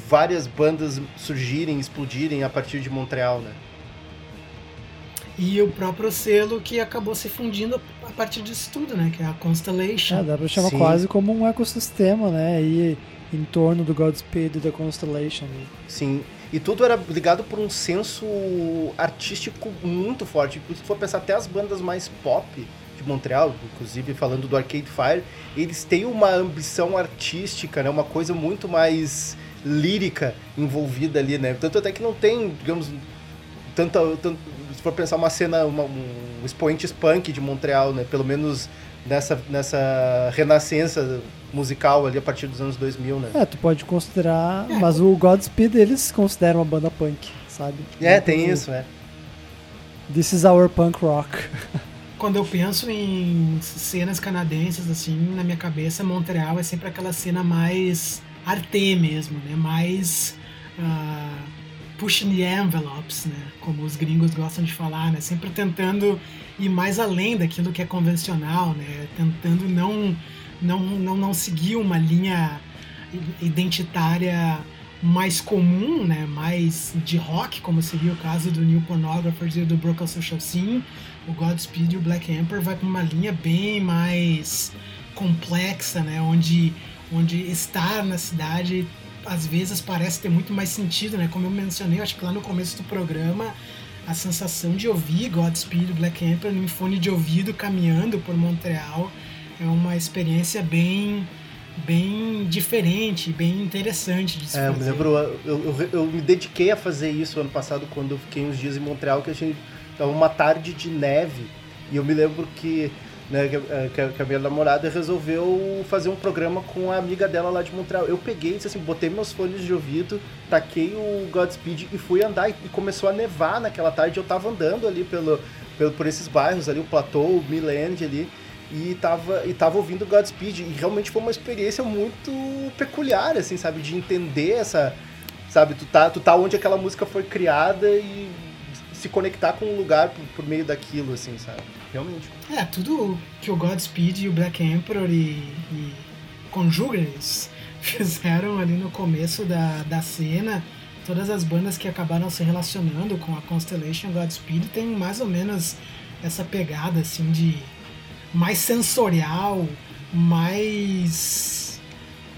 várias bandas surgirem, explodirem a partir de Montreal, né? E o próprio selo que acabou se fundindo a partir disso tudo, né? Que é a Constellation. É, dá pra chamar Sim. quase como um ecossistema, né, aí em torno do Godspeed e da Constellation. Sim. E tudo era ligado por um senso artístico muito forte. Se for pensar até as bandas mais pop de Montreal, inclusive falando do Arcade Fire, eles têm uma ambição artística, né? Uma coisa muito mais lírica envolvida ali, né? Tanto até que não tem, digamos, tanta, tanto, se for pensar uma cena, uma, um expoentes punk de Montreal, né? Pelo menos nessa, nessa renascença musical ali a partir dos anos 2000, né? É, tu pode considerar, mas o Godspeed eles consideram uma banda punk, sabe? É, tem isso, né? This is our punk rock. (laughs) Quando eu penso em cenas canadenses, assim, na minha cabeça, Montreal é sempre aquela cena mais arte mesmo, né? Mais ah, pushing the envelopes, né? Como os gringos gostam de falar, né? Sempre tentando ir mais além daquilo que é convencional, né? Tentando não, não, não, não seguir uma linha identitária mais comum, né? Mais de rock, como seria o caso do New Pornographers e do Broken Social Scene. O Godspeed e o Black Emperor vai para uma linha bem mais complexa, né? Onde, onde estar na cidade às vezes parece ter muito mais sentido, né? Como eu mencionei, acho que lá no começo do programa, a sensação de ouvir Godspeed, Black Emperor em fone de ouvido caminhando por Montreal é uma experiência bem bem diferente, bem interessante de se É, eu me fazer. lembro, eu, eu, eu me dediquei a fazer isso ano passado quando eu fiquei uns dias em Montreal, que a gente tava uma tarde de neve. E eu me lembro que, né, que, a- que a- que a minha namorada resolveu fazer um programa com a amiga dela lá de Montreal. Eu peguei, assim, botei meus fones de ouvido, taquei o Godspeed e fui andar. E e começou a nevar naquela tarde. Eu tava andando ali pelo, pelo, por esses bairros ali, o Plateau, o Milland ali. E tava, e tava ouvindo Godspeed. E realmente foi uma experiência muito peculiar, assim, sabe? De entender essa. Sabe, tu tá, tu tá onde aquela música foi criada e se conectar com um lugar por, por meio daquilo, assim, sabe? Realmente. É, tudo que o Godspeed e o Black Emperor e, e (laughs) fizeram ali no começo da, da cena, todas as bandas que acabaram se relacionando com a Constellation Godspeed tem mais ou menos essa pegada assim de mais sensorial, mais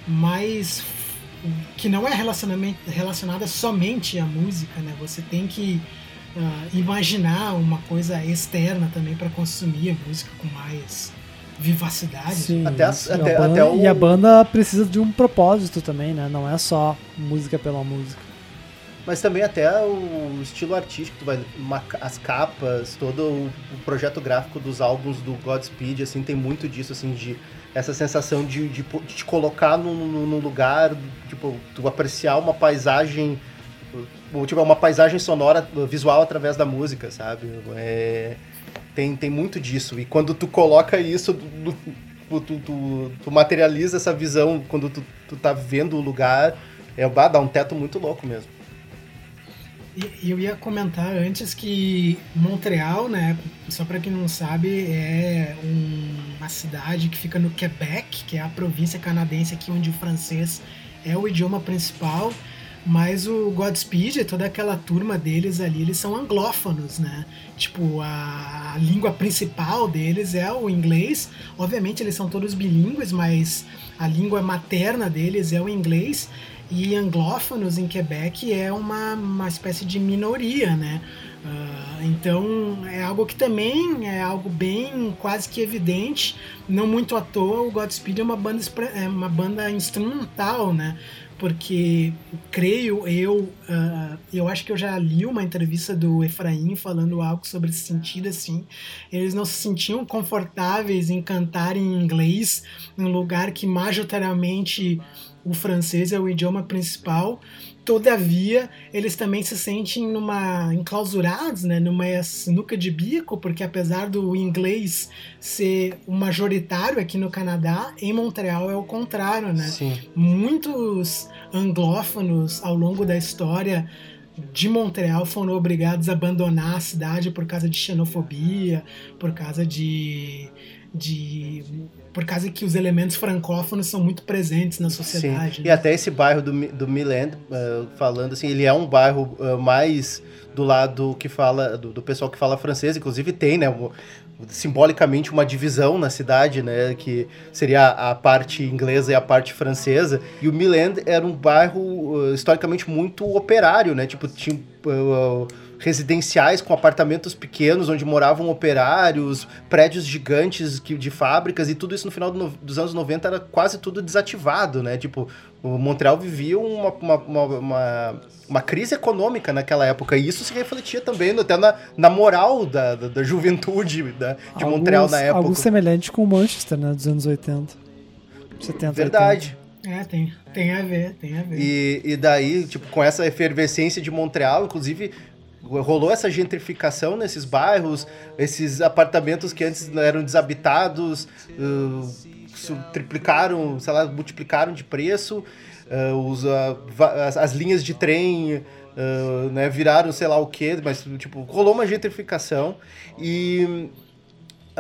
mais que não é relacionamento, relacionada somente à música, né? Você tem que ah, imaginar uma coisa externa também para consumir a música com mais vivacidade. Sim, Até isso. até- a banda, até o- E a banda precisa de um propósito também, né? Não é só música pela música. Mas também até o estilo artístico, tu vai, uma as capas, todo o, o projeto gráfico dos álbuns do Godspeed, assim, tem muito disso, assim, de essa sensação de, de, de te colocar num lugar, tipo, tu apreciar uma paisagem, tipo, uma paisagem sonora, visual através da música, sabe? É, tem, tem muito disso. E quando tu coloca isso, tu, tu, tu- tu materializa essa visão quando tu, tu tá vendo o lugar, é, dá um teto muito louco mesmo. Eu ia comentar antes que Montreal, né, só para quem não sabe, é um- uma cidade que fica no Quebec, que é a província canadense aqui onde o francês é o idioma principal, mas o Godspeed e toda aquela turma deles ali, eles são anglófonos, né? Tipo, a, língua principal deles é o inglês. Obviamente eles são todos bilíngues, mas a língua materna deles é o inglês. E anglófonos em Quebec é uma, uma espécie de minoria, né? Ah, então é algo que também é algo bem quase que evidente, não muito à toa. O Godspeed é uma banda, é uma banda instrumental, né? Porque creio eu, ah, eu acho que eu já li uma entrevista do Efraim falando algo sobre esse sentido assim. Eles não se sentiam confortáveis em cantar em inglês, num lugar que majoritariamente o francês é o idioma principal. Todavia, eles também se sentem numa enclausurados, né, numa sinuca de bico, porque apesar do inglês ser o majoritário aqui no Canadá, em Montreal é o contrário, né? Sim. Muitos anglófonos ao longo da história de Montreal foram obrigados a abandonar a cidade por causa de xenofobia, por causa de, de por causa que os elementos francófonos são muito presentes na sociedade. Sim. né? E até esse bairro do, do Miland, eh, falando assim, ele é um bairro eh, mais do lado que fala, do, do pessoal que fala francês, inclusive tem, né, um- simbolicamente uma divisão na cidade, né, que seria a parte inglesa e a parte francesa, e o Miland era um bairro eh, historicamente muito operário, né, tipo, tinha... residenciais com apartamentos pequenos onde moravam operários, prédios gigantes que, de fábricas e tudo isso no final do dos anos 90 era quase tudo desativado, né? Tipo, o Montreal vivia uma, uma, uma, uma, uma crise econômica naquela época e isso se refletia também até na, na moral da, da, da juventude da- de Algo- Montreal na época. Algo semelhante com o Manchester, né? Dos anos 80. 70, Verdade. É, tem, tem a ver, tem a ver. E, e daí, tipo, com essa efervescência de Montreal, inclusive rolou essa gentrificação nesses bairros, esses apartamentos que antes eram desabitados, uh, triplicaram, sei lá, multiplicaram de preço, uh, os, uh, as, as linhas de trem uh, né, viraram sei lá o que, mas tipo, rolou uma gentrificação e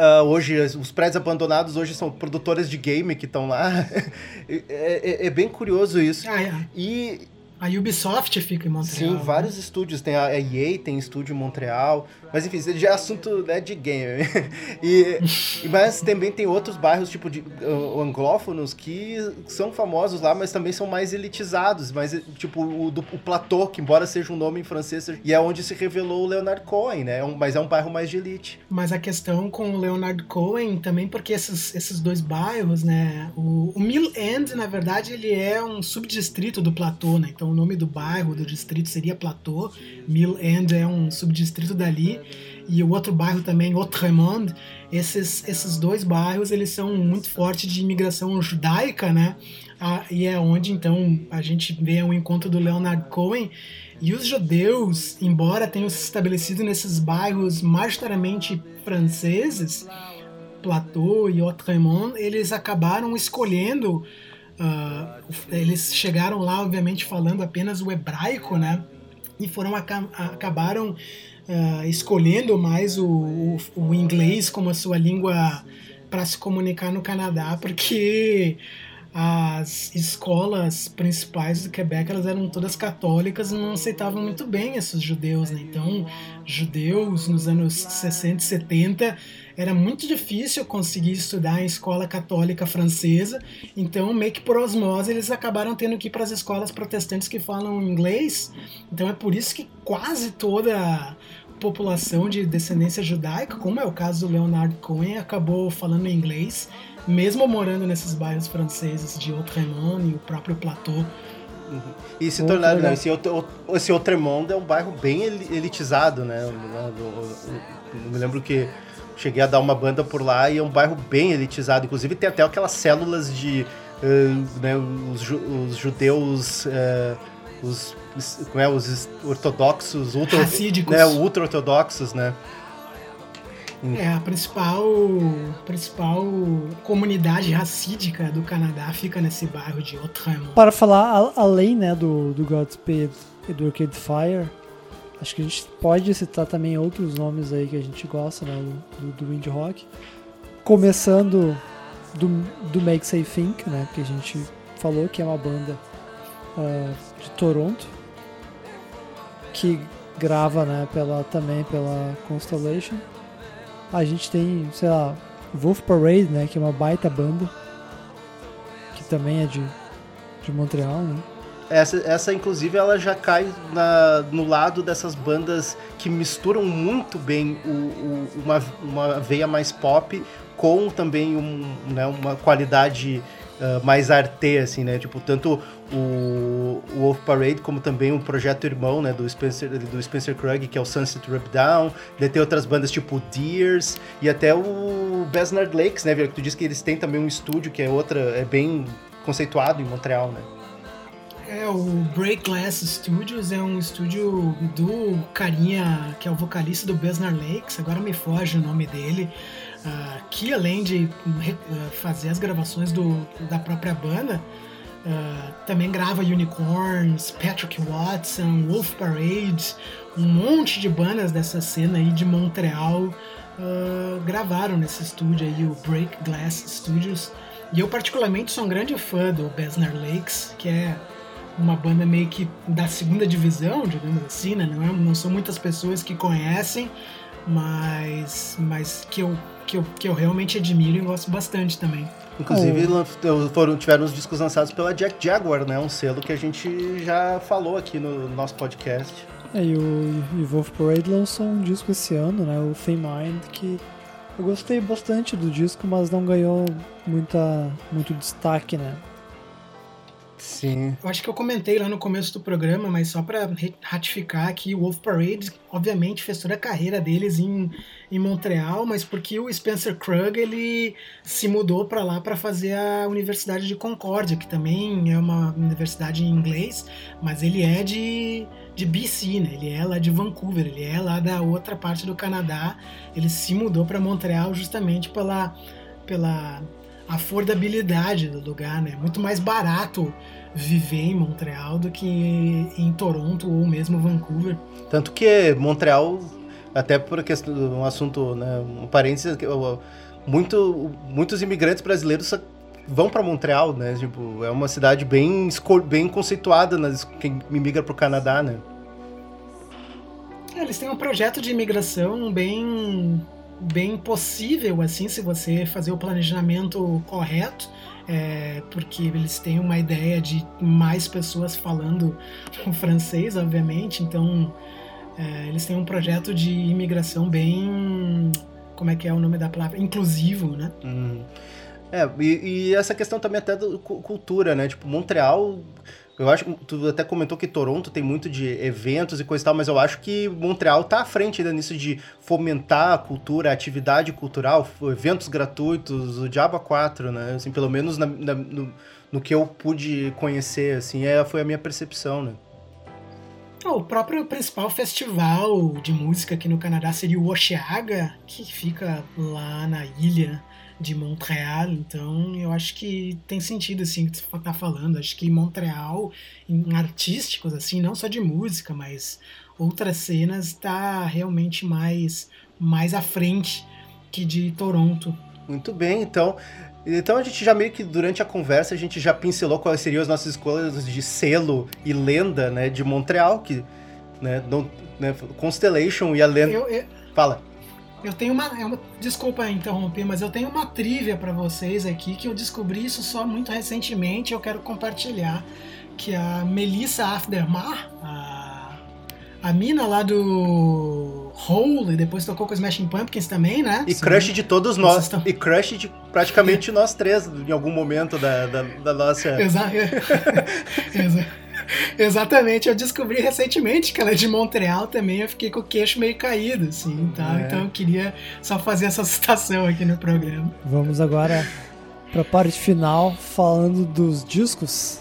ah, hoje os prédios abandonados hoje são produtoras de game que estão lá. (laughs) é, é- é bem curioso isso. Ah, é. E a Ubisoft fica em Montreal. sim, né? vários estúdios. Tem a EA, tem estúdio em Montreal. Mas enfim, já é assunto né, de game. (laughs) e, mas também tem outros bairros, tipo de uh, anglófonos, que são famosos lá, mas também são mais elitizados. Mas, tipo, o, do, o Platô, que embora seja um nome em francês, e é onde se revelou o Leonard Cohen, né? É um- mas é um bairro mais de elite. Mas a questão com o Leonard Cohen também, porque esses, esses dois bairros, né? O, o Mill End, na verdade, ele é um subdistrito do Platô, né? Então o nome do bairro, do distrito seria Platô. Mill End é um subdistrito dali. E o outro bairro também, Autremont. Esses, esses dois bairros, eles são muito fortes de imigração judaica, né? Ah, e é onde, então, a gente vê o encontro do Leonard Cohen. E os judeus, embora tenham se estabelecido nesses bairros majoritariamente franceses, Plateau e Autremont, eles acabaram escolhendo. Ah, eles chegaram lá, obviamente, falando apenas o hebraico, né? E foram aca- acabaram ah, escolhendo mais o, o, o inglês como a sua língua para se comunicar no Canadá, porque as escolas principais do Quebec elas eram todas católicas e não aceitavam muito bem esses judeus, né? Então, judeus nos anos 60 e 70 era muito difícil conseguir estudar em escola católica francesa, então meio que por osmose eles acabaram tendo que ir para as escolas protestantes que falam inglês. Então é por isso que quase toda a população de descendência judaica, como é o caso do Leonard Cohen, acabou falando inglês, mesmo morando nesses bairros franceses de Autremont e o próprio Plateau. E se tornar, né, esse, outro, esse Outremont é um bairro bem eli- elitizado, né? Eu, eu- eu- eu me lembro que cheguei a dar uma banda por lá e é um bairro bem elitizado. Inclusive tem até aquelas células de eh, né, os, ju- os judeus, eh, os, como é, os ortodoxos, ultra, Racídicos. né, ultra-ortodoxos, né? É, a principal, principal comunidade racídica do Canadá fica nesse bairro de Outremont. Para falar a- além né, do, do Godspeed e do Arcade Fire, acho que a gente pode citar também outros nomes aí que a gente gosta né, do, do indie rock. Começando do, do Makes I Think, né, que a gente falou que é uma banda ah, de Toronto, que grava né, pela, também pela Constellation. A gente tem, sei lá, Wolf Parade, né, que é uma baita banda, que também é de, de Montreal, né? Essa, essa, inclusive, ela já cai na- no lado dessas bandas que misturam muito bem o- o- uma, uma veia mais pop com também um, né, uma qualidade ah, mais arte, assim, né? Tipo, tanto o, o Wolf Parade como também o projeto irmão, né, do Spencer, do Spencer Krug, que é o Sunset Rub Down. Daí tem outras bandas tipo Deers e até o Besnard Lakes, né? Que tu disse que eles têm também um estúdio que é outra, é bem conceituado em Montreal, né? É, o Break Glass Studios é um estúdio do carinha que é o vocalista do Besnar Lakes, agora me foge o nome dele, ah, que além de ah, fazer as gravações do, da própria banda, ah, também grava Unicorns, Patrick Watson, Wolf Parade, um monte de bandas dessa cena aí de Montreal gravaram nesse estúdio aí, o Break Glass Studios. E eu particularmente sou um grande fã do Besnar Lakes, que é uma banda meio que da segunda divisão, digamos assim, né? Não, é- não são muitas pessoas que conhecem, mas, mas que, eu, que, eu, que eu realmente admiro e gosto bastante também. Inclusive, Oh. lan- foram, tiveram os discos lançados pela Jack Jaguar, né? Um selo que a gente já falou aqui no nosso podcast. É, e o e Wolf Parade lançou um disco esse ano, né? O Fame Mind, que eu gostei bastante do disco, mas não ganhou muita, muito destaque, né? Sim. Eu acho que eu comentei lá no começo do programa, mas só pra re- ratificar que o Wolf Parade, obviamente, fez toda a carreira deles em, em Montreal, mas porque o Spencer Krug ele se mudou pra lá pra fazer a Universidade de Concórdia, que também é uma universidade em inglês, mas ele é de, de BC, né? Ele é lá de Vancouver, ele é lá da outra parte do Canadá. Ele se mudou pra Montreal justamente pela pela affordabilidade do lugar, né? Muito mais barato viver em Montreal do que em Toronto ou mesmo Vancouver. Tanto que Montreal, até por questão um assunto, né, um parênteses, muito, muitos imigrantes brasileiros vão para Montreal, né? Tipo, é uma cidade bem, bem conceituada nas quem imigra pro Canadá, né? É, eles têm um projeto de imigração bem bem possível assim se você fazer o planejamento correto é, porque eles têm uma ideia de mais pessoas falando (laughs) francês obviamente então é, eles têm um projeto de imigração bem como é que é o nome da palavra inclusivo né Uhum. É, e, e essa questão também até da cu- cultura, né? Tipo, Montreal, eu acho tu até comentou que Toronto tem muito de eventos e coisa e tal, mas eu acho que Montreal tá à frente ainda nisso de fomentar a cultura, a atividade cultural, eventos gratuitos, o Diaba 4, né? Assim, pelo menos na- na- no, no que eu pude conhecer, assim, é, foi a minha percepção, né? Ah, O próprio principal festival de música aqui no Canadá seria o Osheaga, que fica lá na ilha de Montreal. Então, eu acho que tem sentido assim que você tá falando. Acho que Montreal, em artísticos assim, não só de música, mas outras cenas, está realmente mais mais à frente que de Toronto. Muito bem, então. Então a gente já meio que durante a conversa a gente já pincelou quais seriam as nossas escolhas de selo e lenda, né, de Montreal, que, né, né Constellation e a lenda. Eu, eu, Fala. Eu tenho uma, é uma- Desculpa interromper, mas eu tenho uma trivia pra vocês aqui que eu descobri isso só muito recentemente e eu quero compartilhar. Que a Melissa Aftermar, a, a mina lá do Hole, e depois tocou com os Smashing Pumpkins também, né? E Sim. crush de todos nós. estão- E crush de praticamente nós três, em algum momento da, da, da nossa. Exa- (laughs) (laughs) Exa- (laughs) Exatamente, eu descobri recentemente que ela é de Montreal também, eu fiquei com o queixo meio caído, assim, tá? É. Então eu queria só fazer essa citação aqui no programa. Vamos agora pra parte final, falando dos discos.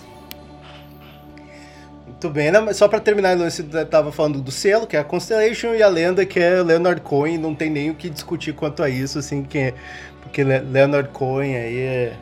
Muito bem, né? Mas só pra terminar, você tava falando do selo, que é a Constellation, e a lenda, que é Leonard Cohen. Não tem nem o que discutir quanto a isso, assim, que, porque Le- Leonard Cohen aí é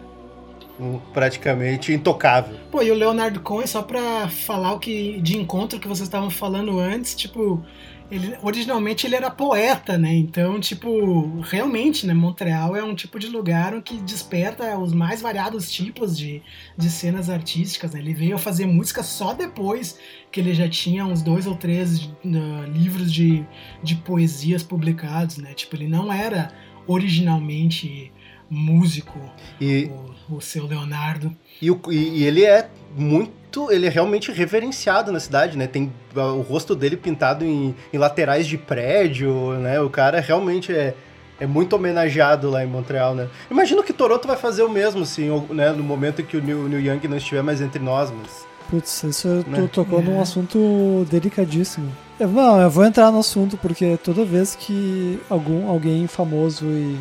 praticamente intocável. Pô, e o Leonardo Cohen, só pra falar o que de encontro que vocês estavam falando antes, tipo, ele originalmente ele era poeta, né? Então, tipo, realmente, né, Montreal é um tipo de lugar que desperta os mais variados tipos de, de cenas artísticas, né? Ele veio a fazer música só depois que ele já tinha uns dois ou três uh, livros de, de poesias publicados, né? Tipo, ele não era originalmente músico, E, o, o seu Leonardo. e, o- e- e ele é muito. Ele é realmente reverenciado na cidade, né? Tem o rosto dele pintado em, em laterais de prédio, né? O cara realmente é. É muito homenageado lá em Montreal, né? Imagino que Toronto vai fazer o mesmo, assim, né? No momento em que o New, Young não estiver mais entre nós, mas... Putz, isso tu Né? tocou num É. assunto delicadíssimo. Eu, não, eu vou entrar no assunto porque toda vez que algum, alguém famoso e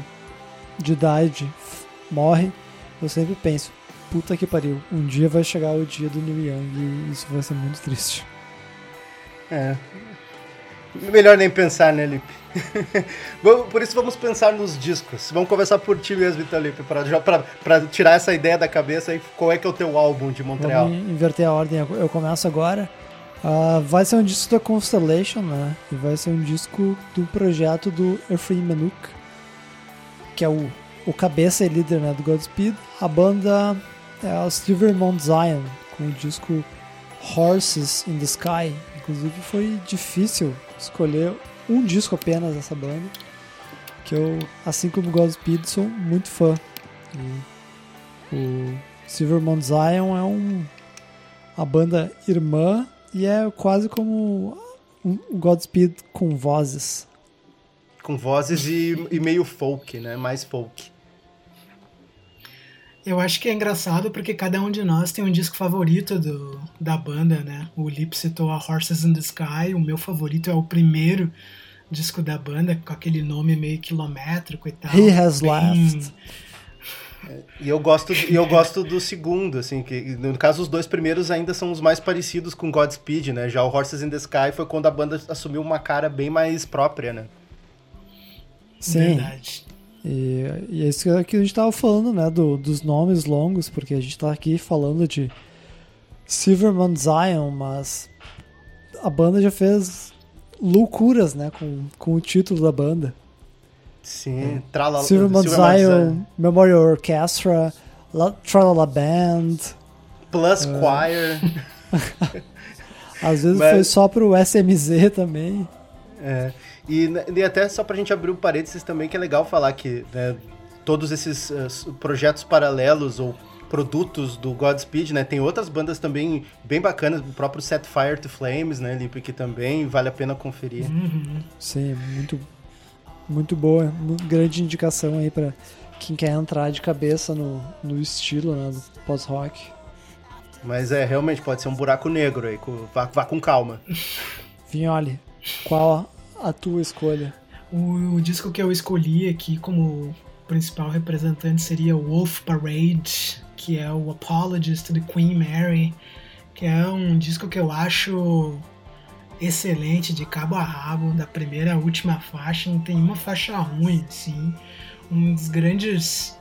de idade morre, eu sempre penso, puta que pariu, um dia vai chegar o dia do Neil Young e isso vai ser muito triste. É. Melhor nem pensar, né, Lipe? (laughs) Por isso vamos pensar nos discos. Vamos conversar por ti mesmo, então, Lipe, pra, pra, pra tirar essa ideia da cabeça e qual é que é o teu álbum de Montreal. Vamos inverter a ordem, eu começo agora. Ah, vai ser um disco da Constellation, né? E vai ser um disco do projeto do Efraim Manuk, que é o, o cabeça e líder né, do Godspeed. A banda é a Silver Mount Zion, com o disco Horses in the Sky. Inclusive foi difícil escolher um disco apenas dessa banda, que eu, assim como Godspeed, sou muito fã. E o Silver Mount Zion é um a banda irmã e é quase como um Godspeed com vozes. Com vozes e, e meio folk, né? Mais folk. Eu acho que é engraçado porque cada um de nós tem um disco favorito do, da banda, né? O Lip citou a Horses in the Sky, o meu favorito é o primeiro disco da banda, com aquele nome meio quilométrico e tal. He has bem- left. E eu gosto, e eu gosto do segundo, assim, que no caso os dois primeiros ainda são os mais parecidos com Godspeed, né? Já o Horses in the Sky foi quando a banda assumiu uma cara bem mais própria, né? Sim. Verdade. E, e é isso que a gente tava falando, né? do- dos nomes longos, porque a gente tá aqui falando de Silverman Zion, mas a banda já fez loucuras, né? Com, com o título da banda. Sim, trala, Silverman Silverman Zion, Memorial Orchestra, La, Tralala Band. Plus É. Choir. (laughs) Às vezes Mas- foi só pro SMZ também. É, e, e até só pra gente abrir um parênteses também, que é legal falar que né, todos esses s- projetos paralelos ou produtos do Godspeed, né, tem outras bandas também bem bacanas, o próprio Set Fire to Flames, né, Lipe, que também vale a pena conferir. Uhum. Sim, muito, muito boa. Grande indicação aí pra quem quer entrar de cabeça no, no estilo né, do pós-rock. Mas é, realmente pode ser um buraco negro aí, com- vá, vá com calma. Vinholi, qual a tua escolha? O, o disco que eu escolhi aqui como principal representante seria Wolf Parade, que é o Apologist the Queen Mary, que é um disco que eu acho excelente de cabo a rabo, da primeira à última faixa, não tem uma faixa ruim, assim. Um dos grandes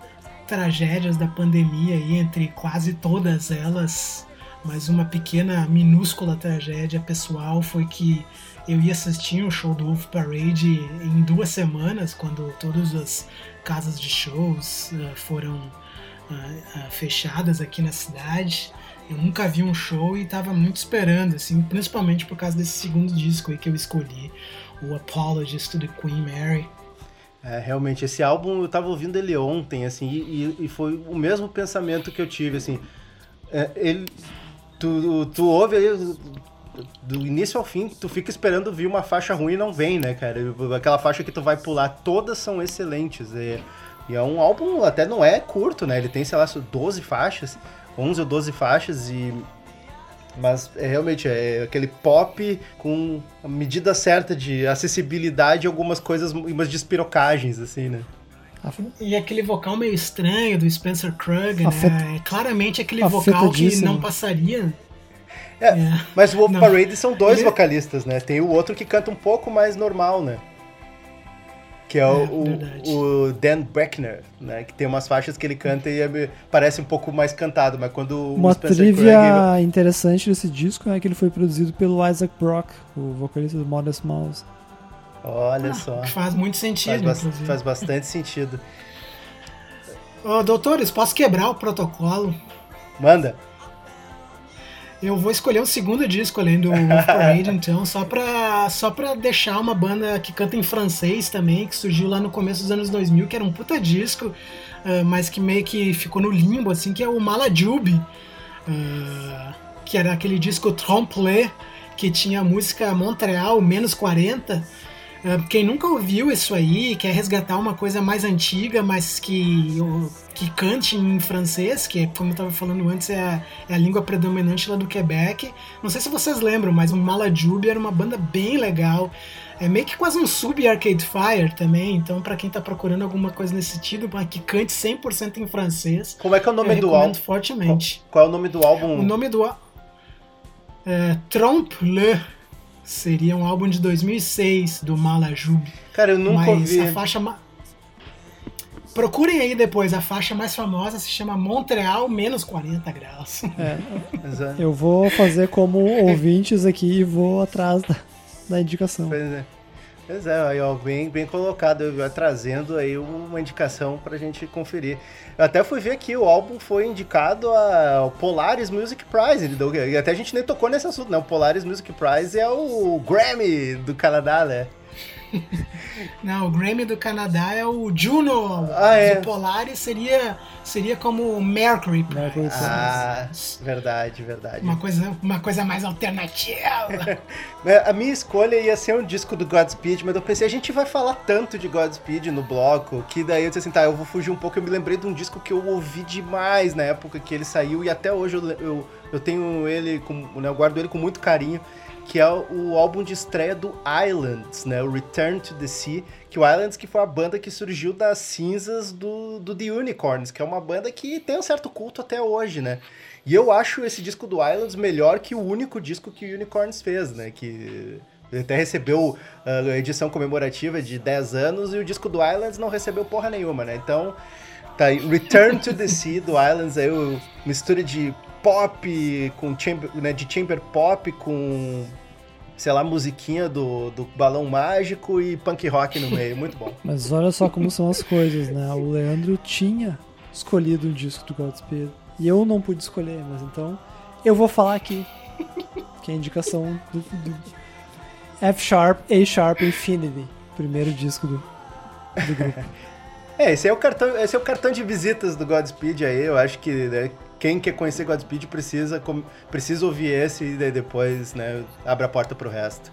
tragédias da pandemia aí, entre quase todas elas, mas uma pequena, minúscula tragédia pessoal foi que eu ia assistir um show do Wolf Parade em duas semanas, quando todas as casas de shows eh, foram ah, ah, fechadas aqui na cidade. Eu nunca vi um show e estava muito esperando, assim, principalmente por causa desse segundo disco aí que eu escolhi, o Apologist to the Queen Mary. É, realmente, esse álbum eu tava ouvindo ele ontem, assim, e, e foi o mesmo pensamento que eu tive, assim. É, ele, tu, tu ouve aí, do início ao fim, tu fica esperando vir uma faixa ruim e não vem, né, cara? Aquela faixa que tu vai pular, todas são excelentes. E, e é um álbum, até não é curto, né? Ele tem, sei lá, 12 faixas, 11 ou 12 faixas e... Mas é realmente é aquele pop com a medida certa de acessibilidade e algumas coisas, umas despirocagens, assim, né? E aquele vocal meio estranho do Spencer Krug, né? É claramente aquele vocal que não passaria. É, É. Mas o Wolf Não. Parade são dois Ele- vocalistas, né? Tem o outro que canta um pouco mais normal, né? Que é, É, o, verdade. o Dan Breckner, né? Que tem umas faixas que ele canta e é parece um pouco mais cantado, mas quando o Uma Spencer trivia Krug- interessante desse disco é que ele foi produzido pelo Isaac Brock, o vocalista do Modest Mouse. Olha Ah, só. faz muito Faz, sentido, bas- inclusive. faz bastante sentido. Ô, doutores, posso quebrar o protocolo? Manda. Eu vou escolher um segundo disco além do Wolf Parade, (laughs) então, só pra, só pra deixar uma banda que canta em francês também, que surgiu lá no começo dos anos 2000, que era um puta disco, ah, mas que meio que ficou no limbo, assim, que é o Malajube, ah, que era aquele disco Trompe-l'œil, que tinha a música Montreal, menos 40, ah, quem nunca ouviu isso aí, quer resgatar uma coisa mais antiga, mas que, que cante em francês, que, como eu estava falando antes, é a, é a língua predominante lá do Quebec. Não sei se vocês lembram, mas o Malajube era uma banda bem legal. É meio que quase um sub Arcade Fire também, então para quem tá procurando alguma coisa nesse sentido, que cante 100% em francês, Como é que é o nome do álbum? fortemente. Qual é o nome do álbum? O nome do álbum é Trompe-le seria um álbum de 2006 do Malajube. Cara, eu nunca Mas ouvi. a faixa. ma- Procurem aí depois, a faixa mais famosa se chama Montreal menos 40 graus. É, (laughs) Exato. eu vou fazer como ouvintes aqui e vou atrás da, da indicação. Pois é. Pois é, aí, ó, bem, bem colocado, trazendo aí uma indicação pra gente conferir. Eu até fui ver aqui, o álbum foi indicado ao Polaris Music Prize, e até a gente nem tocou nesse assunto, né? O Polaris Music Prize é o Grammy do Canadá, né? (laughs) Não, o Grammy do Canadá é o Juno. Ah, é. O Polaris seria, seria como o Mercury. Mercury. Ah, verdade, verdade. Uma coisa, uma coisa mais alternativa. (laughs) A minha escolha ia ser um disco do Godspeed, mas eu pensei, a gente vai falar tanto de Godspeed no bloco, que daí eu disse assim, tá, eu vou fugir um pouco. Eu me lembrei de um disco que eu ouvi demais na época que ele saiu, e até hoje eu, eu, eu tenho ele, com, né, eu guardo ele com muito carinho, que é o álbum de estreia do Islands, né, o Return to the Sea, que o Islands que foi a banda que surgiu das cinzas do, do The Unicorns, que é uma banda que tem um certo culto até hoje, né. E eu acho esse disco do Islands melhor que o único disco que o Unicorns fez, né? Que até recebeu a edição comemorativa de 10 anos e o disco do Islands não recebeu porra nenhuma, né? Então, tá aí, Return to the Sea do Islands, aí o- mistura de pop com chamber, né, de chamber pop com sei lá, musiquinha do, do balão mágico e punk rock no meio, muito bom. (laughs) Mas olha só como são as coisas, né? O Leandro tinha escolhido um disco do Godspeed e eu não pude escolher, mas então eu vou falar aqui que é a indicação do, do F Sharp, A Sharp Infinity, primeiro disco do, do grupo. (laughs) É, esse é o cartão, esse é o cartão de visitas do Godspeed aí. Eu acho que né, quem quer conhecer Godspeed precisa, precisa ouvir esse e daí depois, né, abre a porta pro resto.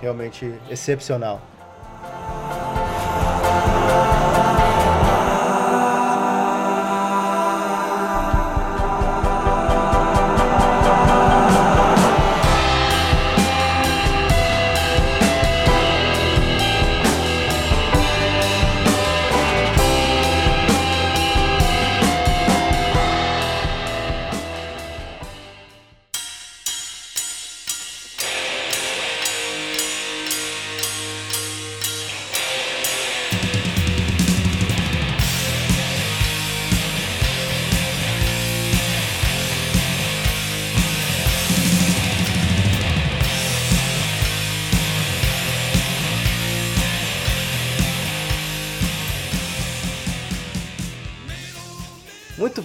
Realmente excepcional.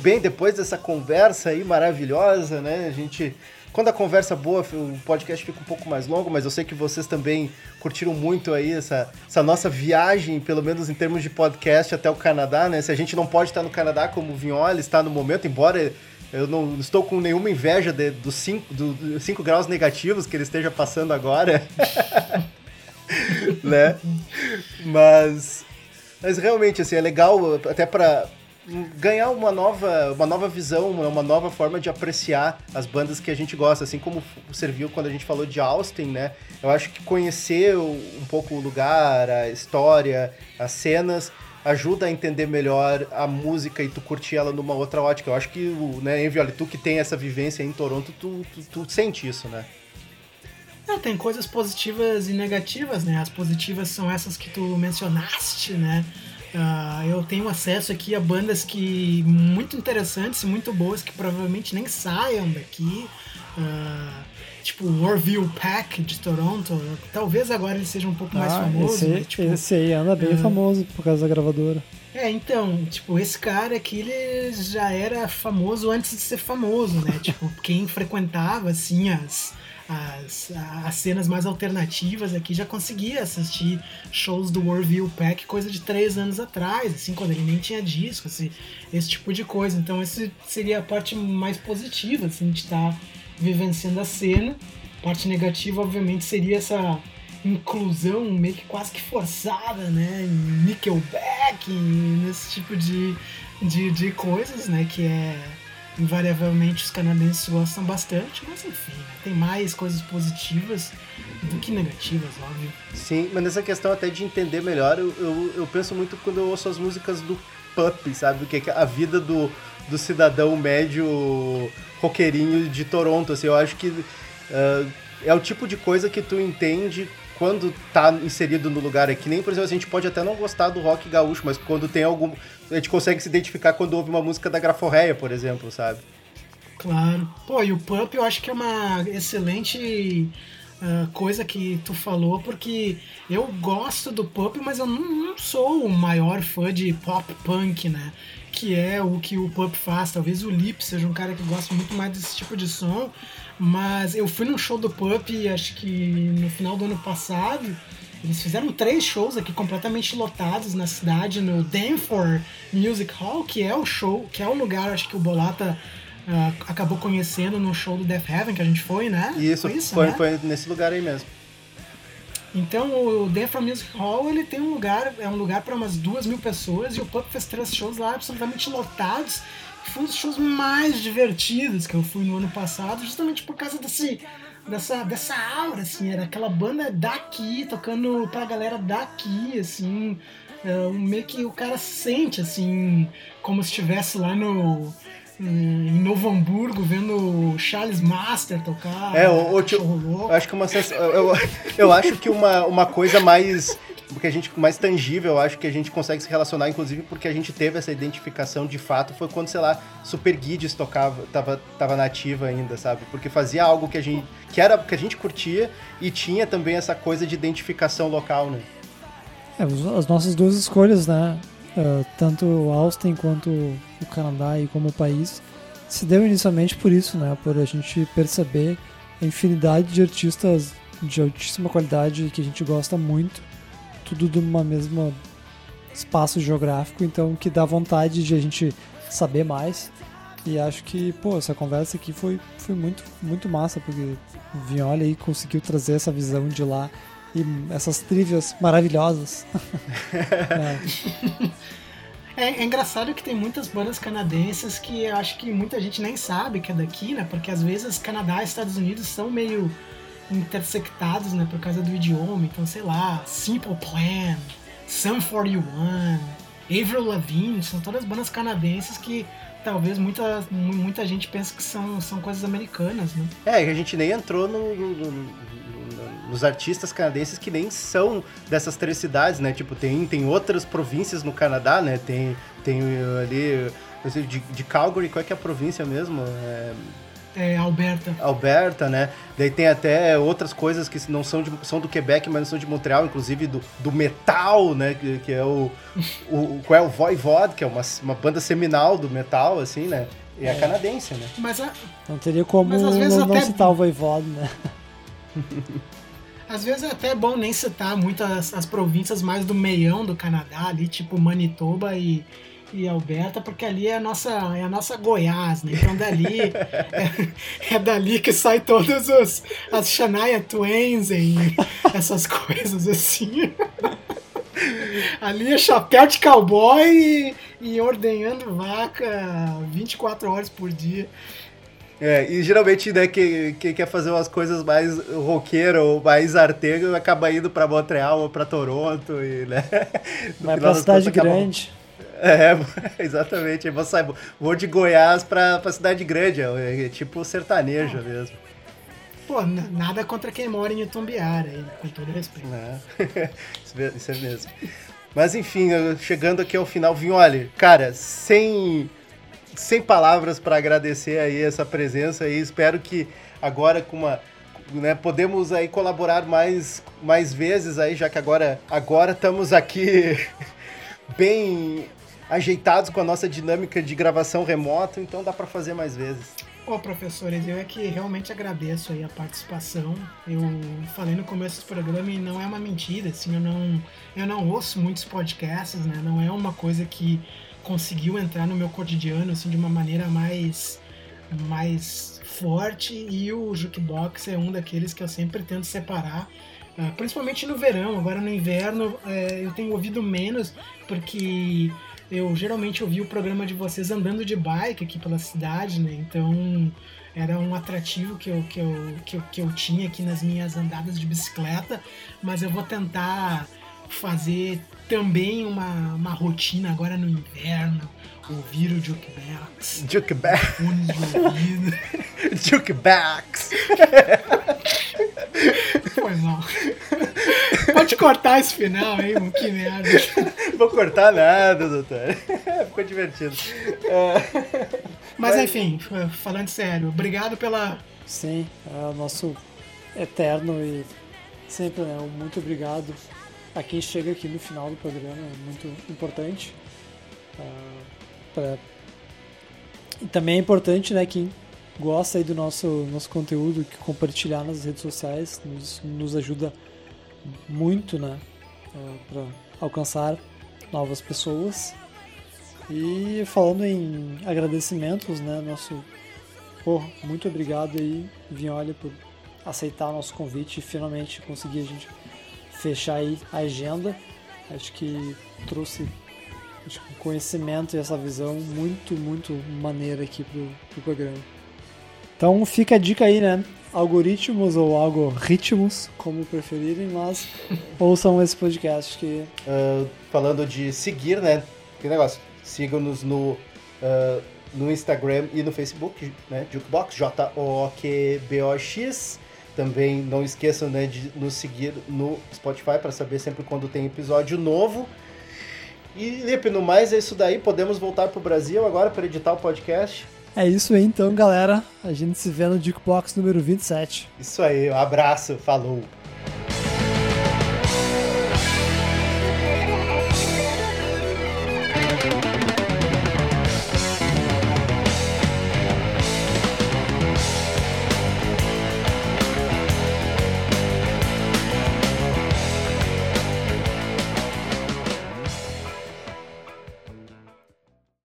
Bem, depois dessa conversa aí maravilhosa, né? A gente. Quando a conversa é boa, o podcast fica um pouco mais longo, mas eu sei que vocês também curtiram muito aí essa, essa nossa viagem, pelo menos em termos de podcast, até o Canadá, né? Se a gente não pode estar no Canadá como o Vinholi está no momento, embora eu não estou com nenhuma inveja de- dos 5 do, cinco graus negativos que ele esteja passando agora, (laughs) né? Mas mas realmente, assim, é legal até pra ganhar uma nova, uma nova visão, uma, nova forma de apreciar as bandas que a gente gosta, assim como serviu quando a gente falou de Austin, né? Eu acho que conhecer um pouco o lugar, a história, as cenas, ajuda a entender melhor a música e tu curtir ela numa outra ótica. Eu acho que, né, Envy, olha, tu que tem essa vivência em Toronto, tu, tu, tu sente isso, né? Não, tem coisas positivas e negativas, né? As positivas são essas que tu mencionaste, né? Ah, eu tenho acesso aqui a bandas que muito interessantes e muito boas que provavelmente nem saiam daqui. Ah, tipo o Warville Pack de Toronto. Talvez agora ele seja um pouco mais Ah, famoso. esse, né? Tipo, esse aí anda bem é. famoso por causa da gravadora. É, então, tipo, esse cara aqui, ele já era famoso antes de ser famoso, né? (laughs) tipo, quem frequentava, assim, as, as, as cenas mais alternativas aqui já conseguia assistir shows do Warville Pack coisa de três anos atrás, assim, quando ele nem tinha disco, esse, esse tipo de coisa. Então, esse seria a parte mais positiva, assim, de estar vivenciando a cena. Parte negativa, obviamente, seria essa inclusão meio que quase que forçada, né? Em Nickelback, nesse tipo de, de, de coisas, né? Que é invariavelmente os canadenses gostam bastante, mas enfim, né, tem mais coisas positivas do que negativas, óbvio. Sim, mas nessa questão até de entender melhor, eu, eu, eu penso muito quando eu ouço as músicas do Pup, sabe? O que é a vida do, do cidadão médio roqueirinho de Toronto, assim, eu acho que ah, é o tipo de coisa que tu entende quando tá inserido no lugar aqui. Nem, por exemplo, a gente pode até não gostar do rock gaúcho, mas quando tem algum... A gente consegue se identificar quando ouve uma música da Graforreia, por exemplo, sabe? Claro. Pô, e o Pup eu acho que é uma excelente ah, coisa que tu falou, porque eu gosto do Pup, mas eu não, não sou o maior fã de pop punk, né? Que é o que o Pup faz. Talvez o Lip seja um cara que gosta muito mais desse tipo de som, mas eu fui num show do Pup, acho que no final do ano passado, Eles fizeram três shows aqui completamente lotados na cidade, no Danforth Music Hall, que é o show, que é o lugar, acho que o Bolata ah, acabou conhecendo no show do Death Heaven que a gente foi, né? Isso, foi, foi, né? foi nesse lugar aí mesmo. Então o Danforth Music Hall ele tem um lugar, é um lugar para umas duas mil pessoas e o Pump fez três shows lá absolutamente lotados. Foi um dos shows mais divertidos que eu fui no ano passado, justamente por causa desse, dessa, dessa aura, assim, era aquela banda daqui, tocando pra galera daqui, assim, é, meio que o cara sente, assim, como se estivesse lá no em Novo Hamburgo vendo Charles Master tocar. É, o- o. Eu acho que uma eu, eu acho que uma, uma coisa mais que a gente mais tangível, eu acho que a gente consegue se relacionar, inclusive porque a gente teve essa identificação de fato, foi quando, sei lá, Super Guides tocava, tava, tava nativa ainda, sabe? Porque fazia algo que a gente que era que a gente curtia e tinha também essa coisa de identificação local, né? É, as nossas duas escolhas, né? ah, tanto Austin quanto o Canadá aí como país, se deu inicialmente por isso, né? Por a gente perceber a infinidade de artistas de altíssima qualidade que a gente gosta muito, tudo de uma mesma espaço geográfico, então que dá vontade de a gente saber mais. E acho que, pô, essa conversa aqui foi, foi muito, muito massa, porque o Vinholi aí conseguiu trazer essa visão de lá e essas trivias maravilhosas. É. (laughs) É, é engraçado que tem muitas bandas canadenses que eu acho que muita gente nem sabe que é daqui, né? Porque às vezes Canadá e Estados Unidos são meio intersectados, né? Por causa do idioma. Então, sei lá, Simple Plan, Sum 41, Avril Lavigne, são todas bandas canadenses que talvez muita, mu- muita gente pense que são, são coisas americanas, né? É, a gente nem entrou no- no- no- no- nos artistas canadenses que nem são dessas três cidades, né? Tipo, tem, tem outras províncias no Canadá, né? Tem, tem uh, ali, sei, de, de Calgary, qual é que é a província mesmo? É É, Alberta. Alberta, né? Daí tem até outras coisas que não são, de, são do Quebec, mas não são de Montreal, inclusive do, do metal, né? Que, que é o, o, o- qual é o Voivod, que é uma, uma banda seminal do metal, assim, né? E é, canadense, né? Mas a- Não teria como Mas às vezes não, não até- citar o Voivod, né? Às vezes é até bom nem citar muito as, as províncias mais do meião do Canadá, ali, tipo Manitoba e, e Alberta, porque ali é a nossa, é a nossa Goiás, né? Então dali (laughs) é, é dali que sai todas os, as Shania Twains e essas coisas assim. Ali é chapéu de cowboy e, e ordenhando vaca 24 horas por dia. É, e geralmente, né, quem, quem quer fazer umas coisas mais roqueiro ou mais artego acaba indo pra Montreal ou pra Toronto e, né? (laughs) final pra cidade contas acaba- grande. (laughs) É, (laughs) exatamente. Aí você sai, vou de Goiás pra, pra cidade grande, é, é tipo sertanejo mesmo. Pô, nada contra quem mora em Itumbiara, com todo respeito. né? (laughs) isso, é mesmo. Mas enfim, chegando aqui ao final, Vinholi, cara, sem, sem palavras para agradecer aí essa presença aí, espero que agora com uma né, podemos aí colaborar mais, mais vezes aí, já que agora agora estamos aqui bem ajeitados com a nossa dinâmica de gravação remoto, então dá para fazer mais vezes. Ô, professores, eu é que realmente agradeço aí a participação. Eu falei no começo do programa e não é uma mentira, assim, eu não, eu não ouço muitos podcasts, né? Não é uma coisa que conseguiu entrar no meu cotidiano, assim, de uma maneira mais, mais forte e o Jukebox é um daqueles que eu sempre tento separar. ah, Principalmente no verão, agora no inverno eh, eu tenho ouvido menos, porque eu geralmente ouvi o programa de vocês andando de bike aqui pela cidade, né? Então era um atrativo que eu, que eu, que eu, que eu tinha aqui nas minhas andadas de bicicleta, mas eu vou tentar fazer também uma, uma rotina agora no inverno, ouvir o Jukebox, Jukebox. fones de ouvido. Jukebox. Foi mal. Pode cortar esse final aí, mano, que merda. Vou cortar nada, doutor. (laughs) Ficou divertido. É, Mas enfim, falando sério, obrigado pela, Sim, é o nosso eterno e sempre, né? um Muito obrigado a quem chega aqui no final do programa, é muito importante. Ah, pra- E também é importante, né, quem gosta aí do nosso, nosso conteúdo, que compartilhar nas redes sociais, nos, nos ajuda muito, né? Para alcançar novas pessoas. E falando em agradecimentos, né? Nosso. Pô, muito obrigado aí, Vinholi, por aceitar o nosso convite e finalmente conseguir a gente fechar aí a agenda. Acho que trouxe acho que um conhecimento e essa visão muito, muito maneira aqui pro, pro programa. Então fica a dica aí, né? Algoritmos ou algoritmos, como preferirem, mas (laughs) ouçam esse podcast que Ah, falando de seguir, né? Que negócio. Sigam-nos no, ah, no Instagram e no Facebook, né? Jukebox, J-O-Q-B-O-X. Também não esqueçam né, de nos seguir no Spotify para saber sempre quando tem episódio novo. E, Lipe, no mais é isso daí. Podemos voltar pro Brasil agora para editar o podcast. É isso aí então, galera. A gente se vê no Jukebox número 27. Isso aí, um abraço, falou!